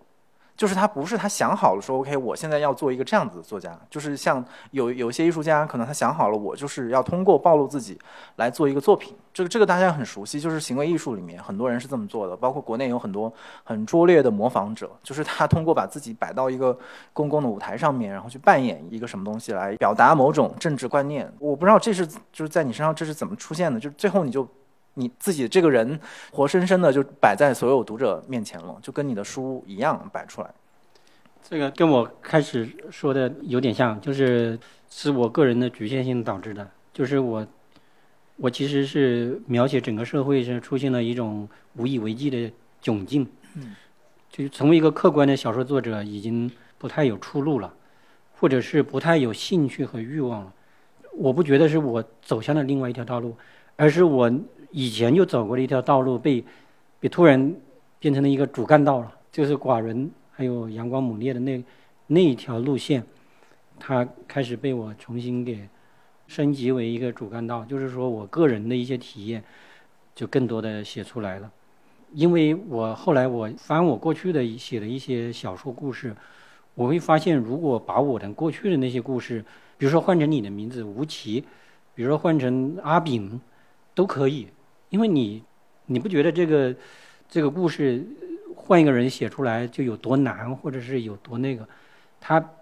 就是他不是他想好了说，OK，我现在要做一个这样子的作家，就是像有有些艺术家，可能他想好了，我就是要通过暴露自己来做一个作品，这个这个大家很熟悉，就是行为艺术里面很多人是这么做的，包括国内有很多很拙劣的模仿者，就是他通过把自己摆到一个公共的舞台上面，然后去扮演一个什么东西来表达某种政治观念，我不知道这是就是在你身上这是怎么出现的，就是最后你就。你自己这个人活生生的就摆在所有读者面前了，就跟你的书一样摆出来。这个跟我开始说的有点像，就是是我个人的局限性导致的。就是我，我其实是描写整个社会是出现了一种无以为继的窘境。嗯，就成为一个客观的小说作者已经不太有出路了，或者是不太有兴趣和欲望了。我不觉得是我走向了另外一条道路，而是我。以前就走过的一条道路被，被突然变成了一个主干道了，就是寡人还有阳光猛烈的那那一条路线，它开始被我重新给升级为一个主干道，就是说我个人的一些体验就更多的写出来了，因为我后来我翻我过去的写的一些小说故事，我会发现如果把我的过去的那些故事，比如说换成你的名字吴奇，比如说换成阿炳，都可以。因为你，你不觉得这个这个故事换一个人写出来就有多难，或者是有多那个？他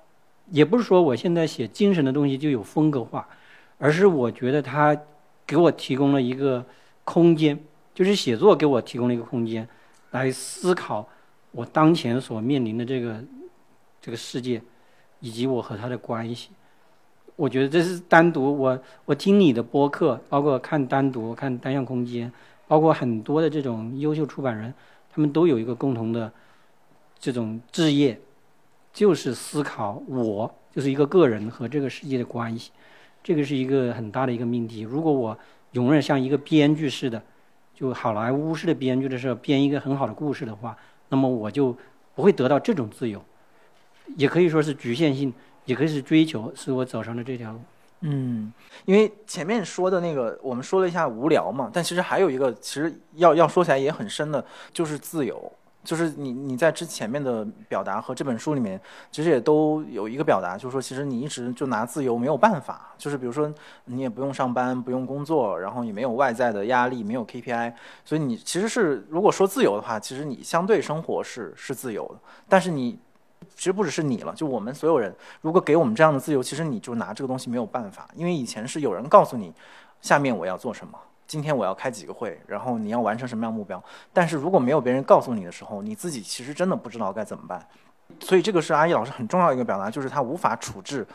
也不是说我现在写精神的东西就有风格化，而是我觉得他给我提供了一个空间，就是写作给我提供了一个空间，来思考我当前所面临的这个这个世界，以及我和他的关系。我觉得这是单独我我听你的播客，包括看单独看单向空间，包括很多的这种优秀出版人，他们都有一个共同的这种志业，就是思考我就是一个个人和这个世界的关系，这个是一个很大的一个命题。如果我永远像一个编剧似的，就好莱坞式的编剧的时候编一个很好的故事的话，那么我就不会得到这种自由，也可以说是局限性。也可以是追求，是我走上了这条路。嗯，因为前面说的那个，我们说了一下无聊嘛，但其实还有一个，其实要要说起来也很深的，就是自由。就是你你在之前面的表达和这本书里面，其实也都有一个表达，就是说，其实你一直就拿自由没有办法。就是比如说，你也不用上班，不用工作，然后也没有外在的压力，没有 KPI，所以你其实是如果说自由的话，其实你相对生活是是自由的。但是你其实不只是你了，就我们所有人，如果给我们这样的自由，其实你就拿这个东西没有办法，因为以前是有人告诉你，下面我要做什么。今天我要开几个会，然后你要完成什么样目标？但是如果没有别人告诉你的时候，你自己其实真的不知道该怎么办。所以这个是阿姨老师很重要的一个表达，就是他无法处置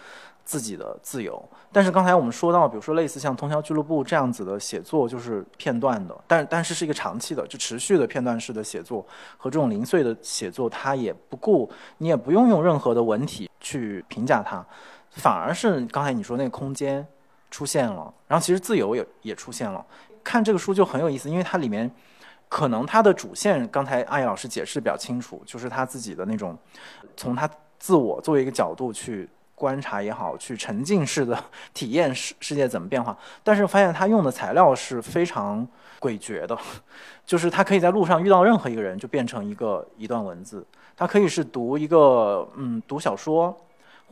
自己的自由。但是刚才我们说到，比如说类似像通宵俱乐部这样子的写作，就是片段的，但但是是一个长期的，就持续的片段式的写作和这种零碎的写作，它也不顾，你也不用用任何的文体去评价它，反而是刚才你说那个空间出现了，然后其实自由也也出现了。看这个书就很有意思，因为它里面可能它的主线，刚才阿姨老师解释比较清楚，就是他自己的那种从他自我作为一个角度去观察也好，去沉浸式的 体验世世界怎么变化。但是发现他用的材料是非常诡谲的，就是他可以在路上遇到任何一个人就变成一个一段文字，他可以是读一个嗯读小说，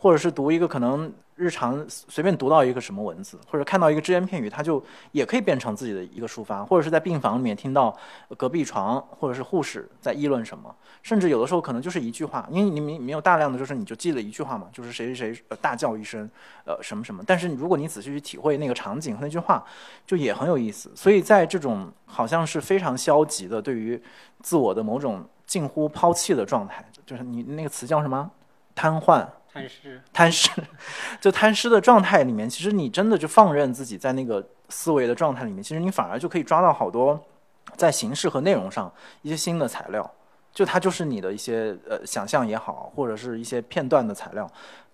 或者是读一个可能。日常随便读到一个什么文字，或者看到一个只言片语，它就也可以变成自己的一个抒发，或者是在病房里面听到隔壁床或者是护士在议论什么，甚至有的时候可能就是一句话，因为你没没有大量的就是你就记了一句话嘛，就是谁谁谁大叫一声，呃什么什么，但是如果你仔细去体会那个场景和那句话，就也很有意思。所以在这种好像是非常消极的对于自我的某种近乎抛弃的状态，就是你那个词叫什么？瘫痪。贪尸，贪尸，就贪尸的状态里面，其实你真的就放任自己在那个思维的状态里面，其实你反而就可以抓到好多在形式和内容上一些新的材料，就它就是你的一些呃想象也好，或者是一些片段的材料，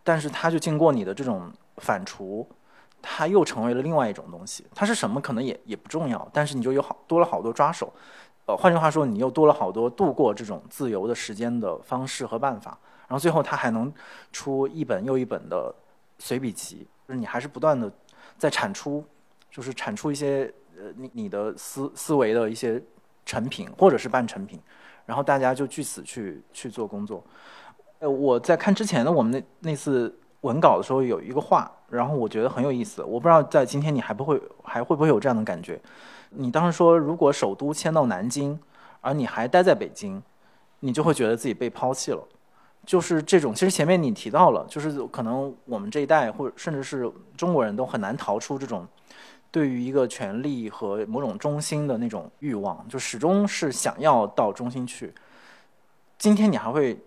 但是它就经过你的这种反刍，它又成为了另外一种东西。它是什么可能也也不重要，但是你就有好多了好多抓手，呃，换句话说，你又多了好多度过这种自由的时间的方式和办法。然后最后他还能出一本又一本的随笔集，就是你还是不断的在产出，就是产出一些呃你你的思思维的一些成品或者是半成品，然后大家就据此去去做工作。呃，我在看之前的我们那那次文稿的时候有一个话，然后我觉得很有意思，我不知道在今天你还不会还会不会有这样的感觉？你当时说如果首都迁到南京，而你还待在北京，你就会觉得自己被抛弃了。就是这种，其实前面你提到了，就是可能我们这一代，或者甚至是中国人都很难逃出这种对于一个权利和某种中心的那种欲望，就始终是想要到中心去。今天你还会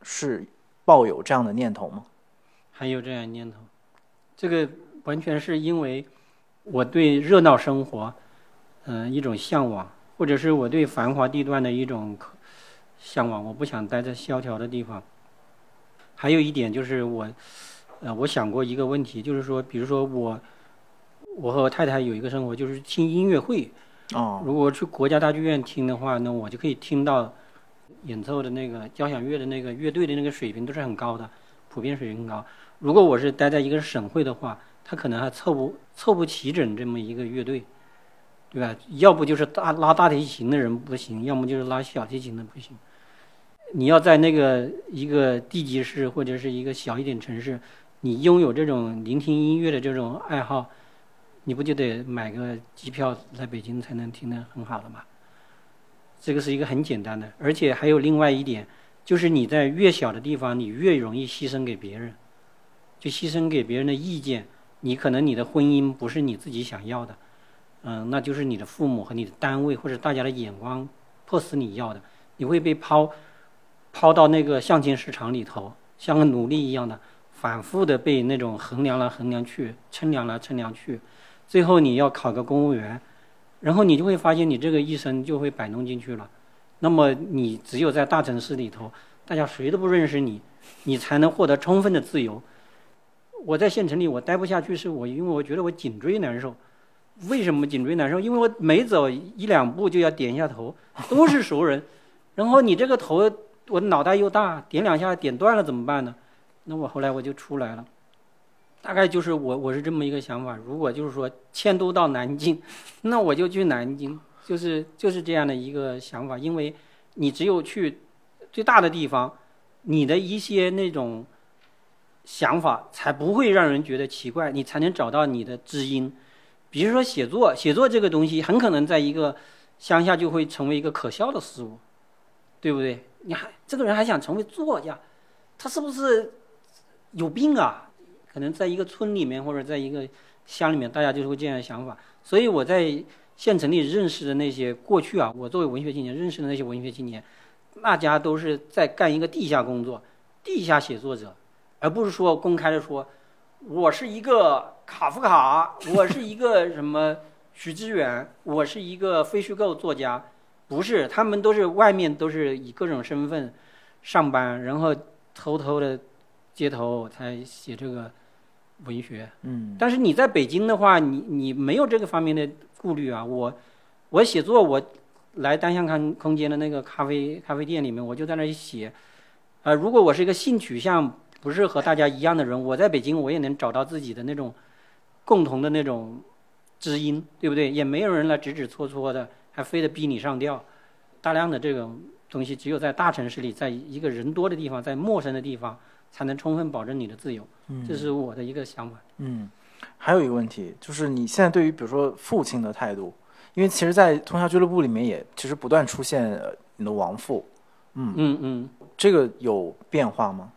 是抱有这样的念头吗？还有这样念头，这个完全是因为我对热闹生活，嗯，一种向往，或者是我对繁华地段的一种。向往，我不想待在萧条的地方。还有一点就是我，呃，我想过一个问题，就是说，比如说我，我和我太太有一个生活，就是听音乐会。哦。如果去国家大剧院听的话，那我就可以听到演奏的那个交响乐的那个乐队的那个水平都是很高的，普遍水平很高。如果我是待在一个省会的话，他可能还凑不凑不齐整这么一个乐队，对吧？要不就是大拉大提琴的人不行，要么就是拉小提琴的不行。你要在那个一个地级市或者是一个小一点城市，你拥有这种聆听音乐的这种爱好，你不就得买个机票来北京才能听得很好的吗？这个是一个很简单的，而且还有另外一点，就是你在越小的地方，你越容易牺牲给别人，就牺牲给别人的意见。你可能你的婚姻不是你自己想要的，嗯，那就是你的父母和你的单位或者大家的眼光迫使你要的，你会被抛。抛到那个相亲市场里头，像个奴隶一样的，反复的被那种衡量来衡量去，称量来称量去，最后你要考个公务员，然后你就会发现你这个一生就会摆弄进去了。那么你只有在大城市里头，大家谁都不认识你，你才能获得充分的自由。我在县城里我待不下去，是我因为我觉得我颈椎难受。为什么颈椎难受？因为我每走一两步就要点一下头，都是熟人，然后你这个头。我脑袋又大，点两下点断了怎么办呢？那我后来我就出来了。大概就是我我是这么一个想法。如果就是说迁都到南京，那我就去南京，就是就是这样的一个想法。因为你只有去最大的地方，你的一些那种想法才不会让人觉得奇怪，你才能找到你的知音。比如说写作，写作这个东西很可能在一个乡下就会成为一个可笑的事物，对不对？你还这个人还想成为作家，他是不是有病啊？可能在一个村里面或者在一个乡里面，大家就是会这样的想法。所以我在县城里认识的那些过去啊，我作为文学青年认识的那些文学青年，大家都是在干一个地下工作，地下写作者，而不是说公开的说，我是一个卡夫卡，我是一个什么许知远，我是一个非虚构作家，不是，他们都是外面都是以各种身份上班，然后偷偷的街头才写这个。文学，嗯，但是你在北京的话，你你没有这个方面的顾虑啊。我，我写作，我来单向看空间的那个咖啡咖啡店里面，我就在那里写。呃，如果我是一个性取向不是和大家一样的人，我在北京我也能找到自己的那种共同的那种知音，对不对？也没有人来指指戳戳的，还非得逼你上吊。大量的这种东西，只有在大城市里，在一个人多的地方，在陌生的地方。才能充分保证你的自由，这是我的一个想法。嗯，还有一个问题就是你现在对于比如说父亲的态度，因为其实，在通宵俱乐部里面也其实不断出现你的亡父。嗯嗯嗯，这个有变化吗？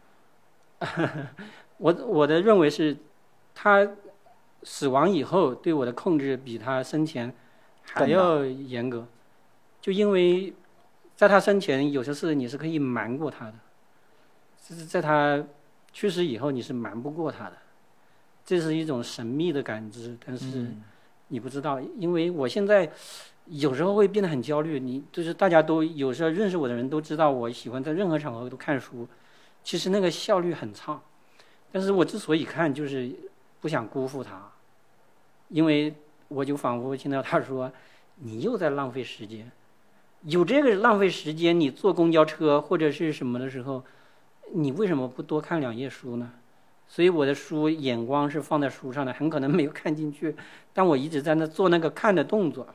我我的认为是，他死亡以后对我的控制比他生前还要严格，就因为在他生前有些事你是可以瞒过他的。就是在他去世以后，你是瞒不过他的，这是一种神秘的感知。但是你不知道，因为我现在有时候会变得很焦虑。你就是大家都有时候认识我的人都知道，我喜欢在任何场合都看书，其实那个效率很差。但是我之所以看，就是不想辜负他，因为我就仿佛听到他说：“你又在浪费时间，有这个浪费时间，你坐公交车或者是什么的时候。”你为什么不多看两页书呢？所以我的书眼光是放在书上的，很可能没有看进去，但我一直在那做那个看的动作。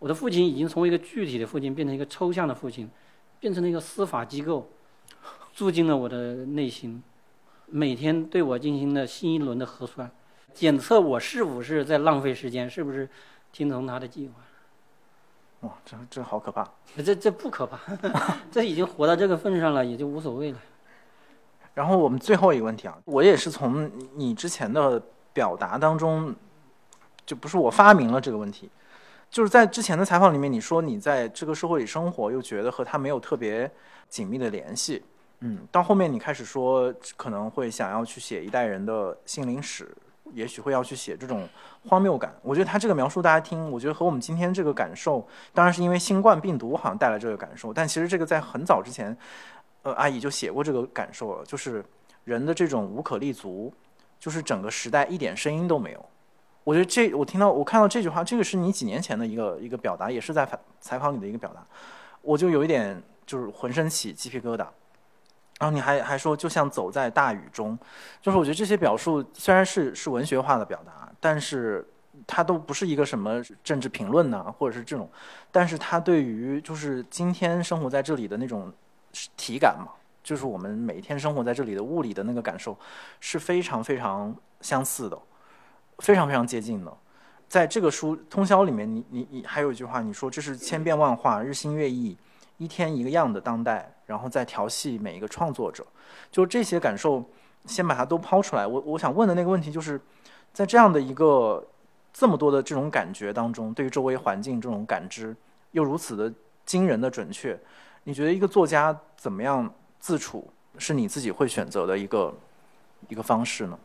我的父亲已经从一个具体的父亲变成一个抽象的父亲，变成了一个司法机构，住进了我的内心，每天对我进行了新一轮的核酸，检测我是否是在浪费时间，是不是听从他的计划。哇，这这好可怕！这这不可怕，这已经活到这个份上了，也就无所谓了。然后我们最后一个问题啊，我也是从你之前的表达当中，就不是我发明了这个问题，就是在之前的采访里面，你说你在这个社会里生活，又觉得和他没有特别紧密的联系，嗯，到后面你开始说可能会想要去写一代人的心灵史。也许会要去写这种荒谬感，我觉得他这个描述大家听，我觉得和我们今天这个感受，当然是因为新冠病毒好像带来这个感受，但其实这个在很早之前，呃，阿姨就写过这个感受了，就是人的这种无可立足，就是整个时代一点声音都没有。我觉得这我听到我看到这句话，这个是你几年前的一个一个表达，也是在采访里的一个表达，我就有一点就是浑身起鸡皮疙瘩。然后你还还说，就像走在大雨中，就是我觉得这些表述虽然是是文学化的表达，但是它都不是一个什么政治评论呐，或者是这种，但是它对于就是今天生活在这里的那种体感嘛，就是我们每一天生活在这里的物理的那个感受，是非常非常相似的，非常非常接近的。在这个书《通宵》里面，你你你还有一句话，你说这是千变万化、日新月异。一天一个样的当代，然后再调戏每一个创作者，就这些感受，先把它都抛出来。我我想问的那个问题就是，在这样的一个这么多的这种感觉当中，对于周围环境这种感知又如此的惊人的准确，你觉得一个作家怎么样自处是你自己会选择的一个一个方式呢？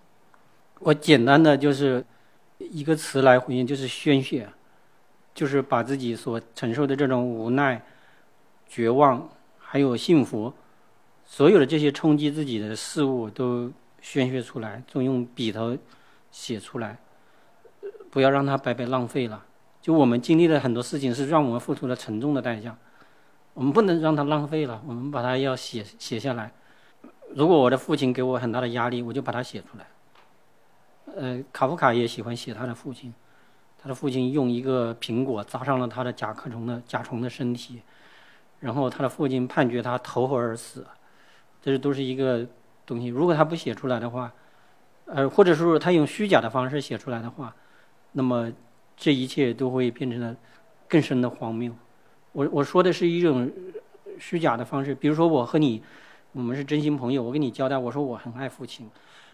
我简单的就是一个词来回应，就是宣泄，就是把自己所承受的这种无奈。绝望，还有幸福，所有的这些冲击自己的事物都宣泄出来，就用笔头写出来，不要让它白白浪费了。就我们经历了很多事情，是让我们付出了沉重的代价，我们不能让它浪费了，我们把它要写写下来。如果我的父亲给我很大的压力，我就把它写出来。呃，卡夫卡也喜欢写他的父亲，他的父亲用一个苹果扎上了他的甲壳虫的甲虫的身体，然后他的父亲判决他投河而死，这都是一个东西。如果他不写出来的话，呃，或者说他用虚假的方式写出来的话，那么这一切都会变成了更深的荒谬。我我说的是一种虚假的方式，比如说我和你，我们是真心朋友，我跟你交代，我说我很爱父亲，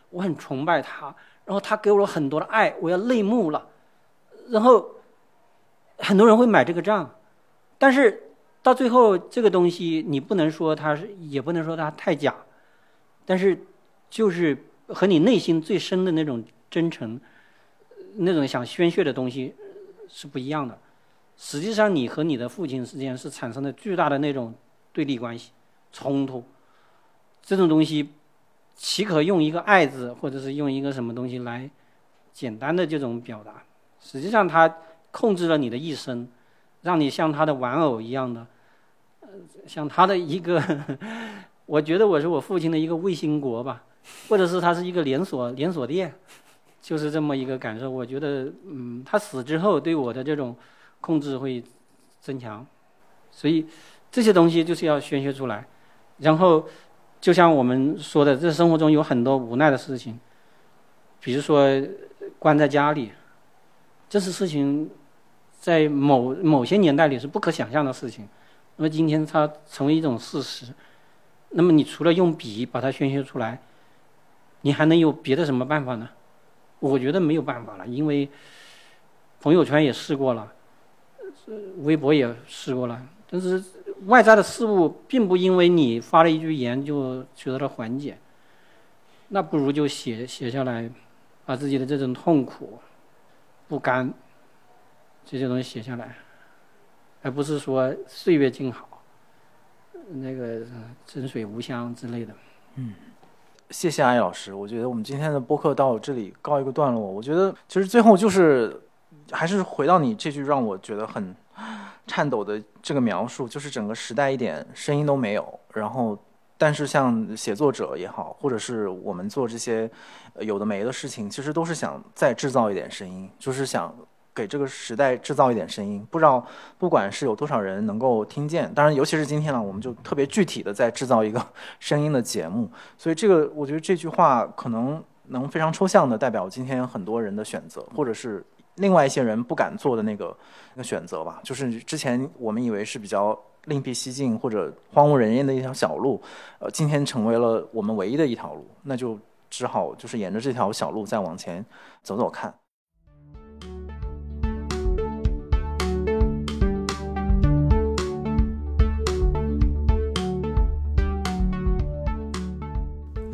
我很崇拜他，然后他给我了很多的爱，我要泪目了，然后很多人会买这个账，但是到最后这个东西你不能说它是，也不能说它太假，但是就是和你内心最深的那种真诚，那种想宣泄的东西是不一样的。实际上，你和你的父亲之间是产生了巨大的那种对立关系、冲突。这种东西，岂可用一个“爱”字，或者是用一个什么东西来简单的这种表达？实际上，他控制了你的一生，让你像他的玩偶一样的，像他的一个，我觉得我是我父亲的一个卫星国吧，或者是他是一个连锁连锁店，就是这么一个感受。我觉得，嗯，他死之后对我的这种。控制会增强，所以这些东西就是要宣泄出来。然后，就像我们说的，这生活中有很多无奈的事情，比如说关在家里，这是事情在某某些年代里是不可想象的事情。那么今天它成为一种事实，那么你除了用笔把它宣泄出来，你还能有别的什么办法呢？我觉得没有办法了，因为朋友圈也试过了。微博也试过了，但是外在的事物并不因为你发了一句言就取得了缓解，那不如就写写下来，把自己的这种痛苦、不甘这些东西写下来，而不是说岁月静好，那个真水无香之类的。嗯，谢谢艾老师，我觉得我们今天的播客到这里告一个段落。我觉得其实最后就是。还是回到你这句让我觉得很颤抖的这个描述，就是整个时代一点声音都没有。然后，但是像写作者也好，或者是我们做这些有的没的事情，其实都是想再制造一点声音，就是想给这个时代制造一点声音。不知道不管是有多少人能够听见，当然尤其是今天呢，我们就特别具体的在制造一个 声音的节目。所以这个我觉得这句话可能能非常抽象的代表今天很多人的选择，或者是。另外一些人不敢做的那个那个选择吧，就是之前我们以为是比较另辟蹊径或者荒无人烟的一条小路，呃，今天成为了我们唯一的一条路，那就只好就是沿着这条小路再往前走走看。